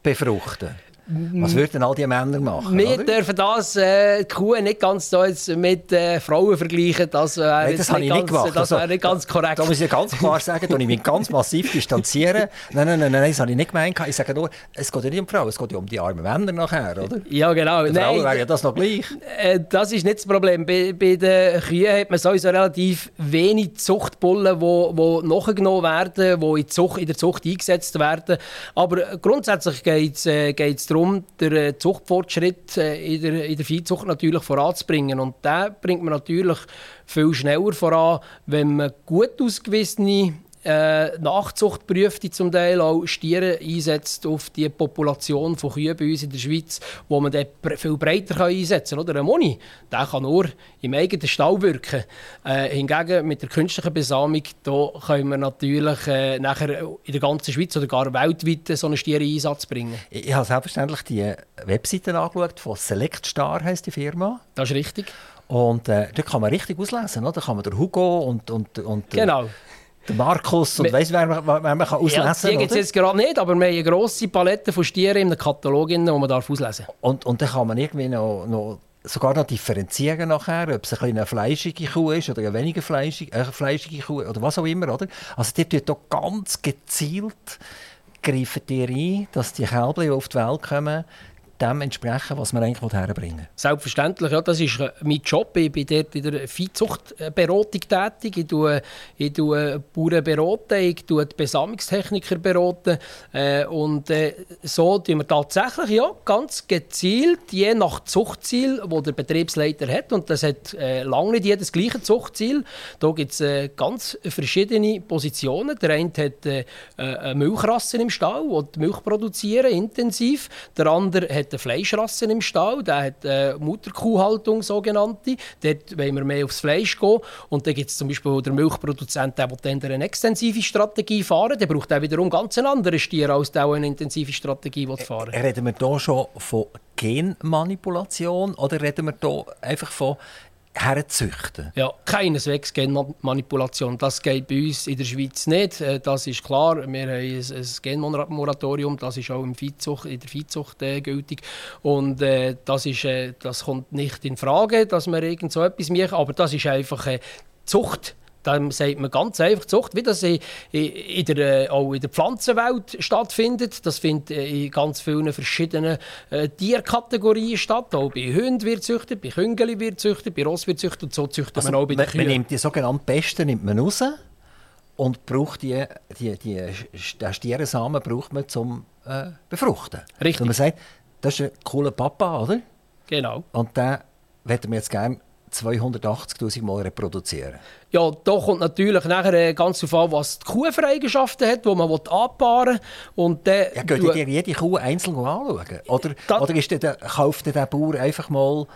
befruchten was würden all die Männer machen?
Wir oder? dürfen das, äh, die Kuh nicht ganz so jetzt mit äh, Frauen vergleichen. Das, äh,
Nein, das habe ich nicht gemacht.
Das wäre nicht ganz korrekt.
Da, da muss ich ganz klar sagen, da ich mich ganz massiv distanzieren. Nein, nein, nein, nein, das habe ich nicht gemeint. Ich sage nur, es geht ja nicht um Frauen, es geht ja um die armen Männer nachher, oder?
Ja, genau.
Die Frauen wäre ja das noch gleich.
Äh, das ist nicht das Problem. Bei, bei den Kühen hat man sowieso relativ wenig Zuchtbullen, die wo, wo nachgenommen werden, die in, in der Zucht eingesetzt werden. Aber grundsätzlich geht es äh, darum, darum, den äh, Zuchtfortschritt äh, in der, in der Viehzucht natürlich voranzubringen. Und da bringt man natürlich viel schneller voran, wenn man gut ausgewiesene äh, Nachzucht prüft zum Teil auch Stiere einsetzt auf die Population von Kühen bei uns in der Schweiz, wo man viel breiter kann einsetzen kann. Oder ein Moni, der kann nur im eigenen Stall wirken. Äh, hingegen mit der künstlichen Besamung da können wir natürlich äh, nachher in der ganzen Schweiz oder gar weltweit so einen Stiere-Einsatz bringen.
Ich, ich habe selbstverständlich die Webseite angeschaut, von Select Star heisst die Firma.
Das ist richtig.
Und äh, da kann man richtig auslesen, oder? Da kann man der Hugo und, und, und
genau
der Markus und weiss, wer, wer man kann auslesen kann.
Ja, die gibt es jetzt gerade nicht, aber wir haben eine grosse Palette von Stieren im Katalog, die man darf auslesen darf.
Und, und dann kann man irgendwie noch, noch sogar noch differenzieren nachher, ob es eine fleischige Kuh ist oder eine weniger fleischige, äh, fleischige Kuh oder was auch immer, oder? Also die tut hier ganz gezielt greifen die ein, dass die Kälber, die auf die Welt kommen, dem entsprechen, was wir eigentlich herbringen.
Selbstverständlich, ja, das ist äh, mein Job. Ich bin dort in der Viehzuchtberatung tätig. Ich tue, ich tue Bauern beraten, ich tue die Besamungstechniker beraten. Äh, und äh, so tun wir tatsächlich ja, ganz gezielt, je nach Zuchtziel, das der Betriebsleiter hat. Und das hat äh, lange nicht jedes gleiche Zuchtziel. Da gibt es äh, ganz verschiedene Positionen. Der eine hat äh, eine Milchrasse im Stall, die Milch produzieren, intensiv. Der andere hat hat eine Fleischrasse im Stall, der hat eine Mutterkuhhaltung, sogenannte. Dort wollen wir mehr aufs Fleisch gehen. Und dann gibt es zum Beispiel den Milchproduzent, der will eine extensive Strategie fahren Der braucht auch wiederum ganz einen anderen Stier, als der eine intensive Strategie fahren will.
Reden wir hier schon von Genmanipulation oder reden wir hier einfach von herzüchten?
Ja, keineswegs Genmanipulation. Das geht bei uns in der Schweiz nicht. Äh, das ist klar. Wir haben ein, Genmoratorium, das ist auch im Viehzucht, in der Viehzucht äh, gültig. Und äh, das, ist, äh, das kommt nicht in Frage, dass wir irgend so etwas machen. Aber das ist einfach äh, Zucht dann sagt man ganz einfach Zucht, wie das in, in der, äh, auch in der Pflanzenwelt stattfindet. Das findet äh, in ganz vielen verschiedenen äh, Tierkategorien statt. Auch bei Hunden wird züchtet, bei Küngeli wird züchtet, bei Ross wird züchtet und so züchtet also man auch bei den Kühen.
Man nimmt die sogenannten Besten nimmt man raus und braucht die, die, die, den Stierensamen braucht man zum äh, befruchten.
Richtig.
Und man sagt, das ist ein cooler Papa, oder?
Genau.
Und den möchten wir jetzt gerne 280.000 Mal reproduzieren.
Ja, da kommt natürlich nachher äh, ganz darauf an, was die Kuh für Eigenschaften hat, die man anpaaren will.
ja, geht ihr jede Kuh einzeln anschauen? Oder, oder ist der, kauft der Bauer einfach mal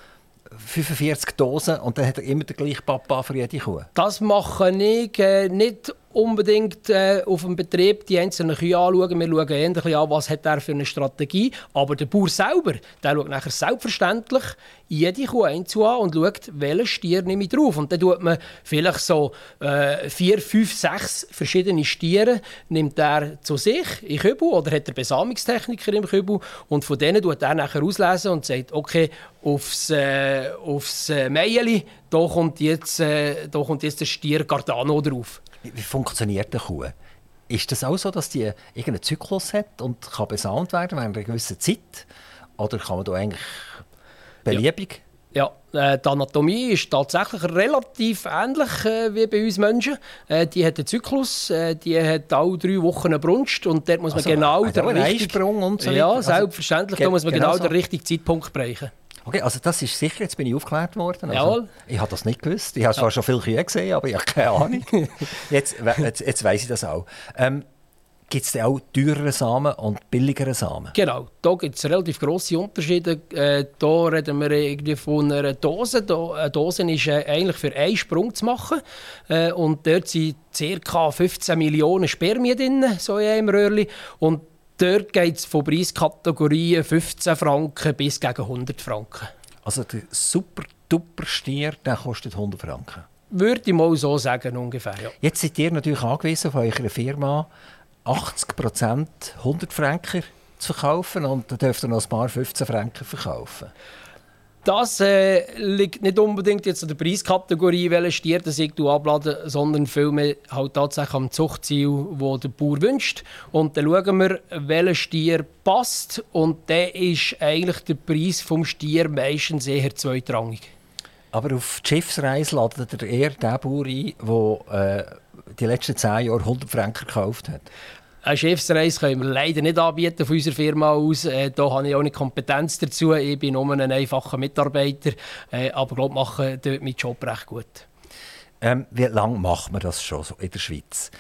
45 Dosen und dann hat er immer den gleichen Papa für jede Kuh?
Das mache ich äh, nicht unbedingt äh, auf dem Betrieb die einzelnen Kühe anschauen. Wir schauen ähnlich an, was hat er für eine Strategie. Aber der Bauer selber, der schaut nachher selbstverständlich jede Kuh einzeln an und schaut, welchen Stier nehme ich drauf. Und dann tut man vielleicht so äh, vier, fünf, sechs verschiedene Stiere nimmt er zu sich in Kübel oder hat er Besamungstechniker im Kübel und von denen tut er nachher auslesen und sagt, okay, aufs, äh, aufs äh, Meili, da kommt, jetzt, äh, da kommt jetzt der Stier Cardano drauf.
Wie, funktioniert eine Kuh? Ist das auch so, dass die irgendeinen Zyklus hat und kann besamt werden während einer gewissen Zeit? Oder kann man da eigentlich beliebig?
Ja. ja. Äh, die Anatomie ist tatsächlich relativ ähnlich äh, wie bei uns Menschen. Äh, die hat einen Zyklus, äh, die hat alle drei Wochen eine Brunst und dort muss man
also,
genau
den richtigen... und so
Ja, also, selbstverständlich, da muss man genau, genau so. den richtigen Zeitpunkt bereichen.
Okay, also das ist sicher, jetzt bin ich aufgeklärt worden. Also,
Jawohl.
Ich habe das nicht gewusst. Ich habe zwar ja. schon viele Kühe gesehen, aber ich habe keine Ahnung. jetzt, jetzt, jetzt weiss ich das auch. Ähm, Gibt es auch teurere Samen und billigere Samen?
Genau, da gibt es relativ grosse Unterschiede. Äh, da reden wir irgendwie von einer Dose. Da, eine Dose ist äh, eigentlich für einen Sprung zu machen. Äh, und dort sind ca. 15 Millionen Spermien drin, so in einem Röhrchen. Und Dort geht es von Preiskategorien 15 Franken bis gegen 100 Franken.
Also der super duper Stier der kostet 100 Franken?
Würde ich mal so sagen, ungefähr. Ja.
Jetzt seid ihr natürlich angewiesen von eurer Firma 80% 100 Franken zu verkaufen und dann dürft ihr noch ein paar 15 Franken verkaufen.
Das äh, liegt nicht unbedingt jetzt an der Preiskategorie, welche Stier das ich abladen, sondern vielmehr halt tatsächlich am Zuchtziel, das der Bauer wünscht. Und dann schauen wir, welcher Stier passt. Und dann ist eigentlich der Preis des Stier meistens eher zweitrangig.
Aber auf die Schiffsreise ladet er eher den Bauer ein, der äh, die letzten zehn Jahre 100 Franken gekauft hat.
Eine Chefsreise können wir leider nicht anbieten von unserer Firma aus. Äh, da habe ich auch nicht Kompetenz dazu. Ich bin nur ein einfacher Mitarbeiter. Äh, aber ich glaube, mache dort meinen Job recht gut.
Ähm, wie lange macht man das schon so in der Schweiz?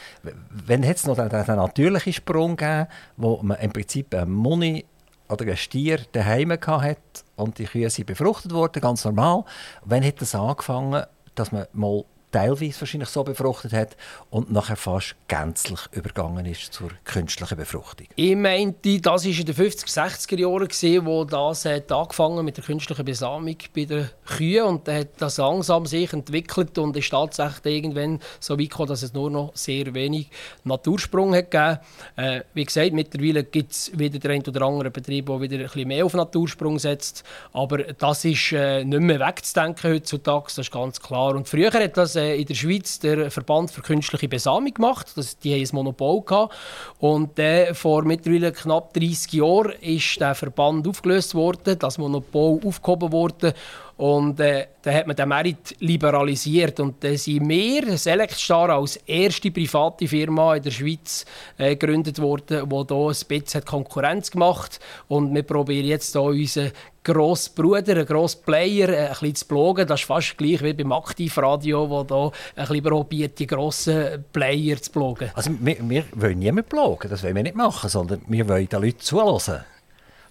Wenn es noch den, den natürlichen Sprung gegeben, wo man im Prinzip einen Muni oder einen Stier daheim hatte und die Kühe sind befruchtet worden, ganz normal. Wann hat das angefangen, dass man mal teilweise wahrscheinlich so befruchtet hat und nachher fast gänzlich übergangen ist zur künstlichen Befruchtung.
Ich meinte, das war in den 50er, 60er Jahren, wo das hat angefangen mit der künstlichen Besamung bei den Kühen und hat das langsam sich entwickelt und ist tatsächlich irgendwann so weit gekommen, dass es nur noch sehr wenig Natursprung hat gegeben. Äh, wie gesagt, mittlerweile gibt es wieder den einen oder anderen Betrieb, der wieder ein bisschen mehr auf Natursprung setzt, aber das ist äh, nicht mehr wegzudenken heutzutage, das ist ganz klar. Und früher hat das äh, äh, in der Schweiz der Verband für künstliche Besamung gemacht. Das, die haben ein Monopol gehabt. Und äh, vor mittlerweile knapp 30 Jahren ist der Verband aufgelöst worden, das Monopol aufgehoben worden. Und äh, dann hat man den Markt liberalisiert. Und dann sind wir, Selectstar, als erste private Firma in der Schweiz äh, gegründet worden, die hier ein bisschen Konkurrenz gemacht hat. Und wir probieren jetzt hier unseren grossen Bruder, einen grossen Player, äh, ein bisschen zu bloggen. Das ist fast gleich wie beim Aktivradio, wo hier ein bisschen probiert, die grossen Player zu bloggen.
Also wir, wir wollen niemanden bloggen, das wollen wir nicht machen, sondern wir wollen den Leuten zuhören.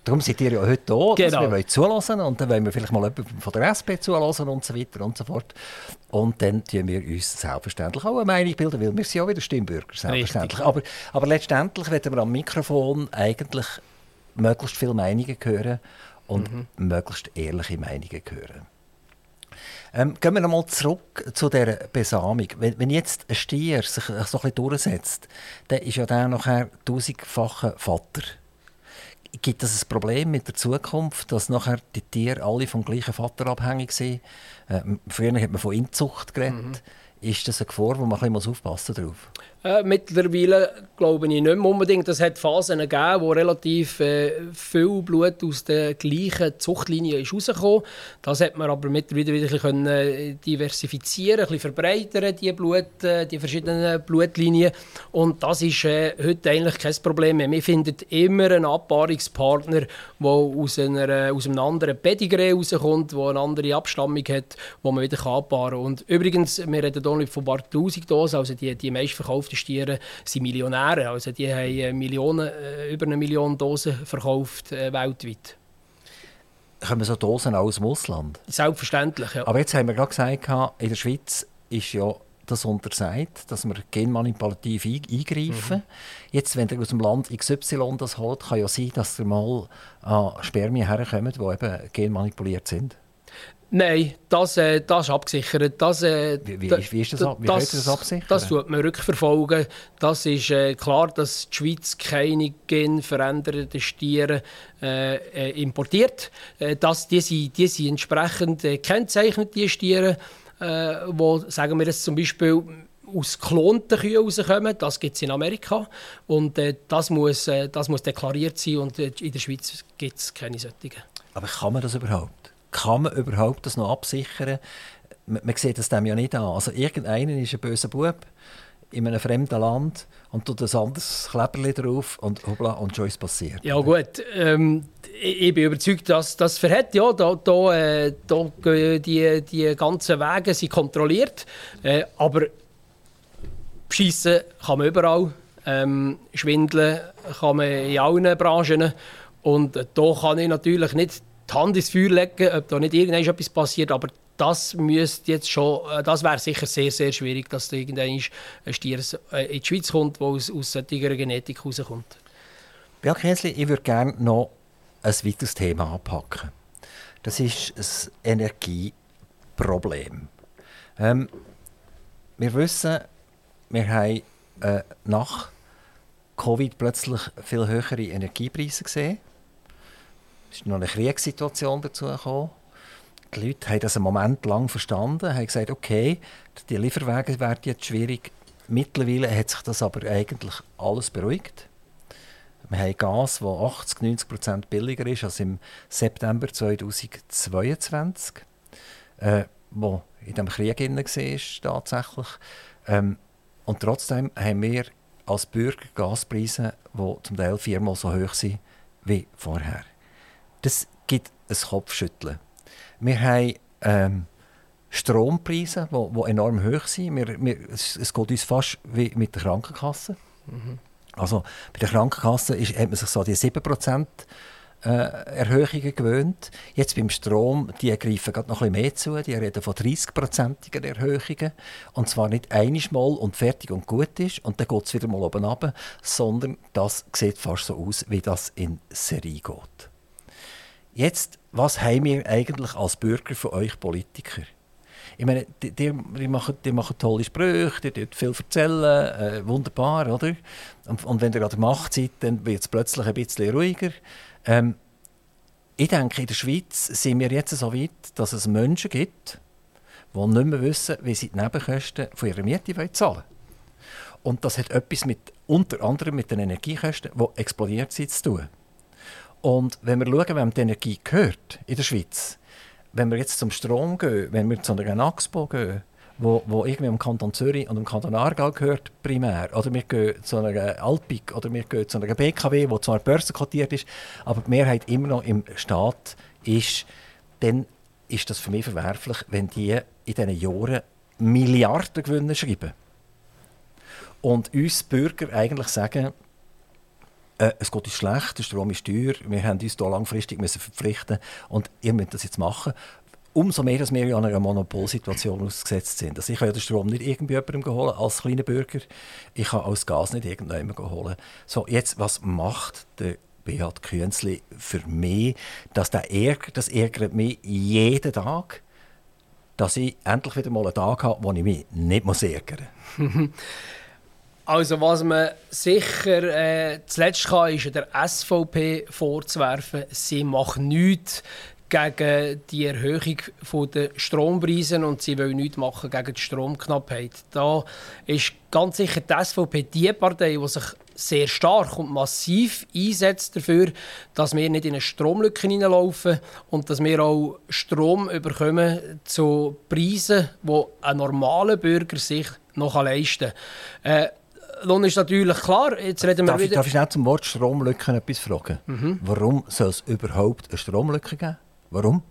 Darum seid ihr ja heute da, genau. wir wollen zulassen und dann wollen wir vielleicht mal jemanden von der SP zulassen und so weiter und so fort. Und dann tun wir uns selbstverständlich auch eine Meinung bilden, weil wir sind ja wieder Stimmbürger, selbstverständlich. Aber, aber letztendlich werden wir am Mikrofon eigentlich möglichst viele Meinungen hören und mhm. möglichst ehrliche Meinungen hören. Ähm, gehen wir nochmal zurück zu der Besamung. Wenn, wenn, jetzt ein Stier sich so ein bisschen durchsetzt, dann ist ja der nachher tausendfacher Vater. Gibt es ein Problem mit der Zukunft, dass nachher die Tiere alle vom gleichen Vater abhängig sind? Äh, früher hat man von Inzucht geredet. Mhm. Ist das eine Gefahr, wo man ein bisschen aufpassen muss?
Äh, mittlerweile glaube ich nicht mehr unbedingt. Es hat Phasen gegeben, wo relativ äh, viel Blut aus der gleichen Zuchtlinie ist rausgekommen. Das hat man aber mittlerweile wieder bisschen äh, diversifizieren, ein bisschen verbreitern, die, Blut, äh, die verschiedenen Blutlinien. Und das ist äh, heute eigentlich kein Problem mehr. Wir finden immer einen Abpaarungspartner, der aus, einer, aus einem anderen Pedigree rauskommt, der eine andere Abstammung hat, wo man wieder abpaaren kann. Und übrigens, wir reden hier nicht von Bartlusig, also die, die meistverkauften die Stiere sind Millionäre. Also die haben äh, Millionen, äh, über eine Million Dosen verkauft äh, weltweit.
Kommen so Dosen aus dem Ausland?
Selbstverständlich, ja.
Aber jetzt haben wir gerade gesagt, in der Schweiz ist ja das untersagt, dass wir genmanipulativ eingreifen. Mhm. Jetzt, wenn ihr aus dem Land XY das holt, kann ja sein, dass ihr mal an Spermien herkommt, die eben genmanipuliert sind.
Nein, das, äh, das ist abgesichert. Das,
äh, wie, wie, wie, ist das, wie das, das absichern?
Das tut man rückverfolgen. Das ist äh, klar, dass die Schweiz keine genveränderten Stiere äh, äh, importiert. Äh, das, die, sind, die sind entsprechend äh, kennzeichnet, die Stiere, wo, sagen wir jetzt zum Beispiel, aus geklonten Kühen rauskommen. Das gibt es in Amerika. Und das, muss, das muss deklariert sein. Und in der Schweiz gibt es keine solchen.
Aber kann man das überhaupt? Kann man überhaupt das noch absichern? Man, man sieht das dem ja nicht an. Also irgendeiner ist ein böser Bub in einem fremden Land und tut ein anderes Kleberli drauf und hoppla, und schon ist passiert.
Ja gut, ähm, ich, bin überzeugt, dass das verhält. Ja, da, da, äh, da die, die ganzen Wege sind kontrolliert, äh, aber Schießen kann man überall, ähm, Schwindeln kann man in allen Branchen und da kann ich natürlich nicht die Hand ins Feuer legen, ob da nicht irgendetwas passiert, aber das müsste jetzt schon, äh, das wäre sicher sehr, sehr schwierig, dass da irgendein Stier äh, in die Schweiz kommt, der aus, aus solcher Genetik rauskommt.
Ja, Kiesli, ich würde gerne noch ein weiteres Thema anpacken. Das ist das Energieproblem. Ähm, wir wissen, wir haben äh, nach Covid plötzlich viel höhere Energiepreise gesehen. Ist noch eine Kriegssituation dazu gekommen. Die Leute haben das einen Moment lang verstanden, haben gesagt, okay, die Lieferwege werden jetzt schwierig. Mittlerweile hat sich das aber eigentlich alles beruhigt. Wir haben Gas, das 80, 90 Prozent billiger ist als im September 2022, äh, wo in dem Krieg war tatsächlich. Ähm, und trotzdem haben wir als Bürger Gaspreise, die zum Teil viermal so hoch sind wie vorher das gibt ein Kopfschütteln. Wir haben ähm, Strompreise, die enorm hoch sind. Wir, wir, es, es, geht uns fast wie mit der Krankenkasse. Mhm. Also bei der Krankenkasse ist, hat man sich so die 7% äh, Erhöhungen gewöhnt. Jetzt beim Strom, die greifen gerade noch ein bisschen mehr zu. Die reden von 30-prozentigen Erhöhungen. Und zwar nicht einmal und fertig und gut ist und dann geht es wieder mal oben runter, sondern das sieht fast so aus, wie das in Serie geht. Jetzt, was haben wir eigentlich als Bürger von euch Politiker? Ich meine, die, die, machen, die machen tolle Sprüche, die viel erzählen, äh, wunderbar, oder? Und, und wenn ihr an der Macht seid, dann wird es plötzlich ein bisschen ruhiger. Ähm, ich denke, in der Schweiz sind wir jetzt so weit, dass es Menschen gibt, die nicht mehr wissen, wie sie die Nebenkosten von ihrer Miete zahlen wollen. Und das hat etwas mit, unter anderem mit den Energiekosten, die explodiert sind, zu tun. Und wenn wir schauen, wem die Energie gehört in der Schweiz, wenn wir jetzt zum Strom gehen, wenn wir zu einer Axpo gehen, wo, wo irgendwie im Kanton Zürich und im Kanton Aargau gehört primär, oder wir gehen zu einer Alpic oder wir gehen zu einer BKW, die zwar börsenkotiert ist, aber die Mehrheit immer noch im Staat ist, dann ist das für mich verwerflich, wenn die in diesen Jahren Milliarden Gewinne schreiben. Und uns Bürger eigentlich sagen, äh, es geht uns schlecht, der Strom ist teuer, wir haben uns hier langfristig müssen verpflichten und ihr müsst das jetzt machen. Umso mehr, dass wir in einer Monopolsituation ausgesetzt sind. Also ich kann ja den Strom nicht irgendwie jemandem holen, als kleiner Bürger. Ich kann auch das Gas nicht irgendjemandem holen. So, jetzt, was macht der Beat Künzli für mich, dass der Ärger, das ärgert mich jeden Tag, dass ich endlich wieder mal einen Tag habe, wo ich mich nicht ärgern muss.
Also was man sicher äh, zuletzt kann, ist der SVP vorzuwerfen, sie macht nichts gegen die Erhöhung der Strompreise und sie will nichts machen gegen die Stromknappheit. Da ist ganz sicher die SVP die Partei, die sich sehr stark und massiv einsetzt dafür, dass wir nicht in eine Stromlücke hineinlaufen und dass wir auch Strom bekommen zu Preisen, die ein normaler Bürger sich noch leisten kann. Äh, nun ist natürlich klar, jetzt reden wir
darf
wieder...
Darf ich schnell zum Wort Stromlücke etwas fragen? Mhm. Warum soll es überhaupt eine Stromlücke geben? Warum?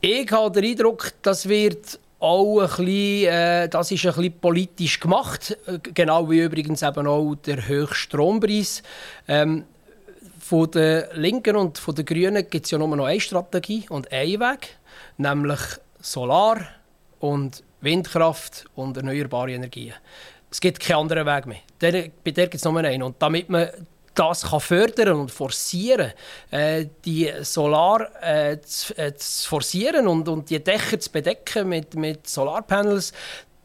Ich habe den Eindruck, das wird auch ein bisschen, äh, das ist ein bisschen politisch gemacht, genau wie übrigens eben auch der höchste Strompreis. Ähm, von den Linken und von den Grünen gibt es ja nur noch eine Strategie und einen Weg, nämlich Solar und Windkraft und erneuerbare Energien. Es gibt keinen anderen Weg mehr. Der, bei der gibt es nur einen. Und damit man das kann fördern und forcieren, äh, die Solar äh, zu, äh, zu, forcieren und, und die Dächer zu bedecken mit, mit Solarpanels,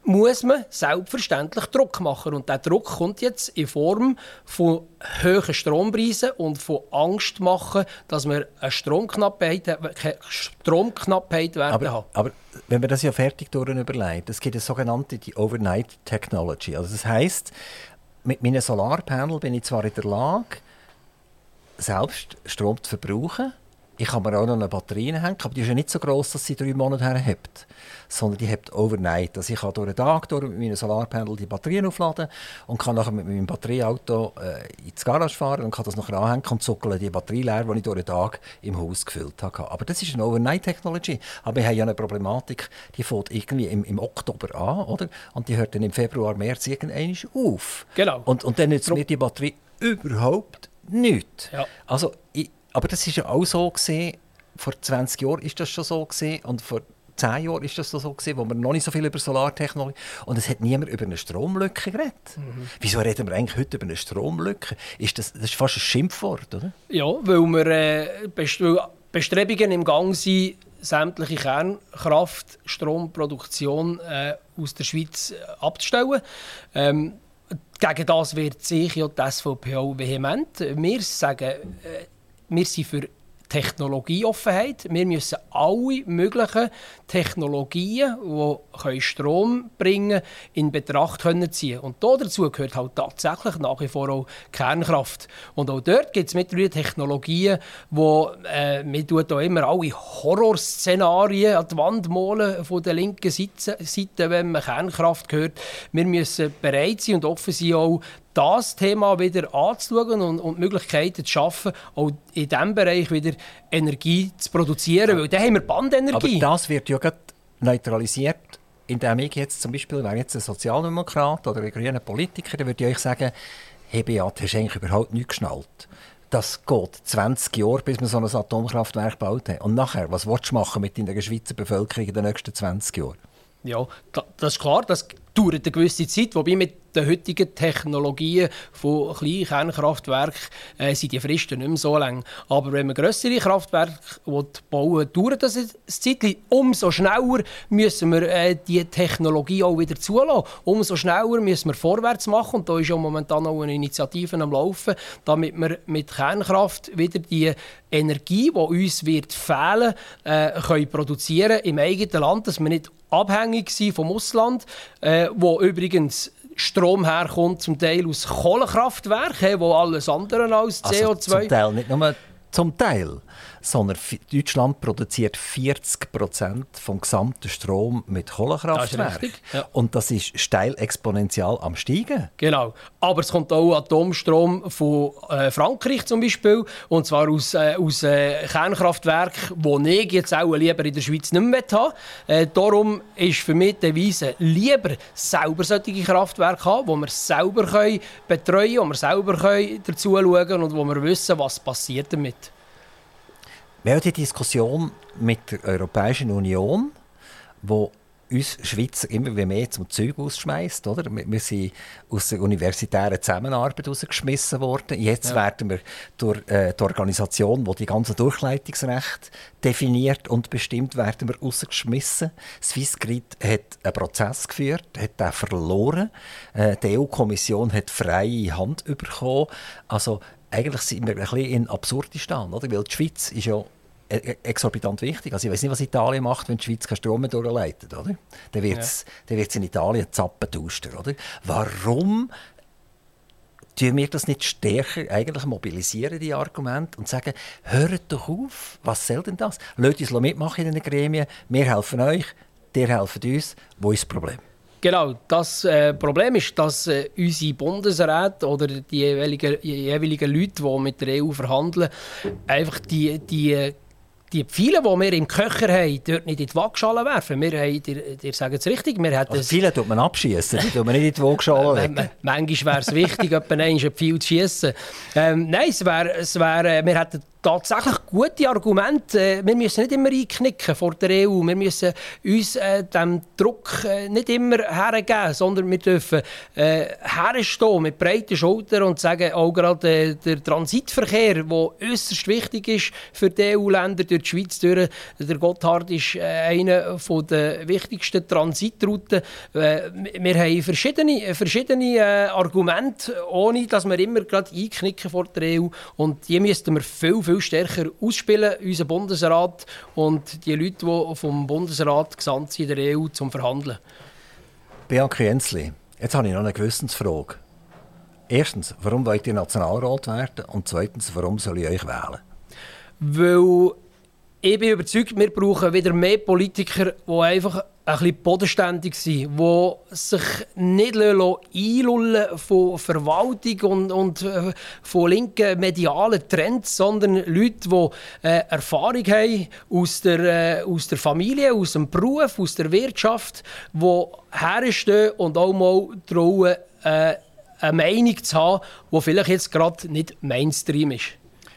muss man selbstverständlich Druck machen. Und der Druck kommt jetzt in Form von hohen Strompreisen und von Angst machen, dass wir eine Stromknappheit, keine Stromknappheit werden
aber, haben. Aber wenn wir das ja fertig überlegen, es gibt eine sogenannte die Overnight Technology. Also das heißt, mit meinem Solarpanel bin ich zwar in der Lage, selbst Strom zu verbrauchen, ich kann mir auch noch eine Batterie hängen, aber die ist ja nicht so groß, dass sie drei Monate her hebt, sondern die hebt overnight. Also ich kann durch den Tag durch mit meinem Solarpanel die Batterien aufladen und kann nachher mit meinem Batterieauto äh, ins Garage fahren und kann das nachher anhängen und zuckeln die Batterie leer, die ich durch den Tag im Haus gefüllt habe. Aber das ist eine Overnight-Technologie. Aber wir haben ja eine Problematik, die fängt irgendwie im, im Oktober an, oder? Und die hört dann im Februar, März irgendwann auf.
Genau.
Und, und dann nützt mir die Batterie überhaupt nichts. Ja. Also ich, aber das ist ja auch so gesehen, vor 20 Jahren ist das schon so gesehen und vor 10 Jahren ist das so gesehen, wo wir noch nicht so viel über Solartechnologie und es hat niemand über eine Stromlücke geredet. Mhm. Wieso reden wir eigentlich heute über eine Stromlücke? Ist das, das ist fast ein Schimpfwort, oder?
Ja, weil wir äh, Bestrebungen im Gang sind, sämtliche Kernkraftstromproduktion äh, aus der Schweiz äh, abzustellen. Ähm, gegen das wird sich ja die SVP auch vehement. Wir sagen, äh, wir sind für Technologieoffenheit. Wir müssen alle möglichen Technologien, die Strom bringen können, in Betracht können ziehen. Und dazu gehört halt tatsächlich nach wie vor auch Kernkraft. Und auch dort gibt es mittlerweile Technologien, wo äh, wir da immer alle Horrorszenarien an die Wand malen von der linken Seite, wenn man Kernkraft hört. Wir müssen bereit sein und offen sein, auch das Thema wieder anzuschauen und, und Möglichkeiten zu schaffen, auch in diesem Bereich wieder Energie zu produzieren, weil da haben wir Bandenergie.
Aber das wird ja neutralisiert, indem ich jetzt zum Beispiel, wäre jetzt ein Sozialdemokrat oder ein grüner Politiker, dann würde ich euch sagen, hey Beat, hast du eigentlich überhaupt nichts geschnallt. Das geht 20 Jahre, bis wir so ein Atomkraftwerk gebaut haben. Und nachher, was willst du machen mit der Schweizer Bevölkerung in den nächsten 20 Jahren?
Ja, das ist klar, das dauert eine gewisse Zeit, wobei mit den heutigen Technologien von kleinen Kernkraftwerken äh, sind die Fristen nicht mehr so lang. Aber wenn man größere Kraftwerke bauen dauert das ein Zeit. Umso schneller müssen wir äh, die Technologie auch wieder zulassen. Umso schneller müssen wir vorwärts machen. Und da ist ja momentan auch eine Initiative am Laufen, damit wir mit Kernkraft wieder die Energie, die uns wird fehlen äh, können im eigenen Land, dass wir nicht abhängig sind vom Ausland, äh, wo übrigens Strom herkommt, zum Teil aus Kohlekraftwerken, wo alles andere als CO2... Also
zum Teil, nicht nur zum Teil sondern Deutschland produziert 40 Prozent vom gesamten Strom mit Kohlekraftwerken. Ja. Und das ist steil exponentiell am steigen.
Genau. Aber es kommt auch Atomstrom von äh, Frankreich zum Beispiel, und zwar aus, äh, aus äh, Kernkraftwerken, die ich jetzt auch lieber in der Schweiz nicht mehr haben äh, Darum ist für mich die Devise, lieber selber solche Kraftwerke haben, wo wir selber können betreuen können, wo wir selber können dazu schauen können und wo wir wissen, was passiert damit.
Wir haben die Diskussion mit der Europäischen Union, wo uns Schweizer immer mehr zum Zeug ausschmeißt. Oder? Wir sind aus der universitären Zusammenarbeit rausgeschmissen worden. Jetzt ja. werden wir durch äh, die Organisation, die die ganze Durchleitungsrecht definiert und bestimmt, werden wir rausgeschmissen. Swissgrid hat einen Prozess geführt, hat den verloren. Äh, die EU-Kommission hat freie Hand bekommen. Also eigentlich sind wir ein bisschen in Absurdistan, oder? weil die Schweiz ist ja exorbitant wichtig. Also ich weiß nicht, was Italien macht, wenn die Schweiz keinen Strom mehr durchleitet, oder? Dann wird es ja. in Italien Zappentuster, oder? Warum tun wir das nicht stärker eigentlich mobilisieren, die Argumente, und sagen, hört doch auf, was soll denn das? Lasst uns mitmachen in den Gremien, wir helfen euch, ihr helft uns, wo ist das Problem?
Genau, das äh, Problem ist, dass äh, unsere Bundesräte oder die jeweiligen, jeweiligen Leute, die mit der EU verhandeln, einfach die, die die Pfeile, die wir im Köcher haben, dort nicht in die Waagschale werfen. Wir haben, ihr, ihr sagt es richtig, wir
hätten... Also Pfeile tut man abschießen, die tut man nicht in die Waagschale legen.
Manchmal wäre es wichtig, etwa einen Pfeil zu schießen. Ähm, nein, es wäre, es wär, äh, wir hätten tatsächlich gute Argumente. Äh, wir müssen nicht immer einknicken vor der EU. Wir müssen uns äh, dem Druck äh, nicht immer hergeben, sondern wir dürfen äh, herstehen mit breiten Schultern und sagen, auch gerade äh, der Transitverkehr, der äußerst wichtig ist für die EU-Länder durch die Schweiz. Der Gotthard ist äh, einer der wichtigsten Transitrouten. Äh, wir haben verschiedene, verschiedene äh, Argumente, ohne dass wir immer gerade einknicken vor der EU. Und die müssten wir viel, viel viel stärker ausspielen, unser Bundesrat und die Leute, die vom Bundesrat gesandt sind in der EU zum Verhandeln.
Bianca Jensli, jetzt habe ich noch eine Gewissensfrage. Erstens, warum wollt ihr Nationalrat werden? Und zweitens, warum soll ich euch wählen?
Weil ich bin überzeugt, wir brauchen wieder mehr Politiker, die einfach ein bisschen bodenständig sind, die sich nicht einlullen von Verwaltung und, und äh, von linken medialen Trends, sondern Leute, die äh, Erfahrung haben aus der, äh, aus der Familie, aus dem Beruf, aus der Wirtschaft, die herstehen und auch mal trauen, äh, eine Meinung zu haben, die vielleicht jetzt gerade nicht Mainstream ist.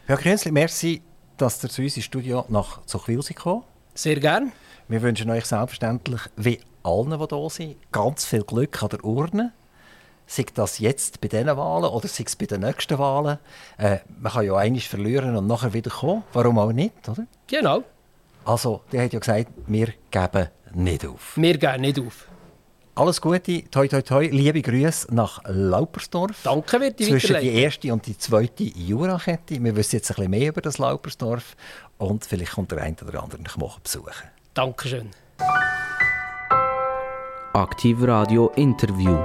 Herr Kränzli, merci, dass ihr zu uns ins Studio nach Zuchwil gekommen
Sehr gerne.
Wir wünschen euch selbstverständlich, wie allen, die hier sind, ganz viel Glück an der Urne. Sei das jetzt bei diesen Wahlen oder sei es bei den nächsten Wahlen. Äh, man kann ja einiges verlieren und nachher wieder kommen. Warum auch nicht, oder?
Genau.
Also, der hat ja gesagt, wir geben nicht auf.
Wir geben nicht auf.
Alles Gute, toi toi toi, liebe Grüße nach Laupersdorf.
Danke, wird
die Zwischen die erste und die zweite Jurakette. Wir wissen jetzt ein bisschen mehr über das Laupersdorf und vielleicht kommt der eine oder andere noch besuchen.
Dankeschön.
Aktiv Radio Interview.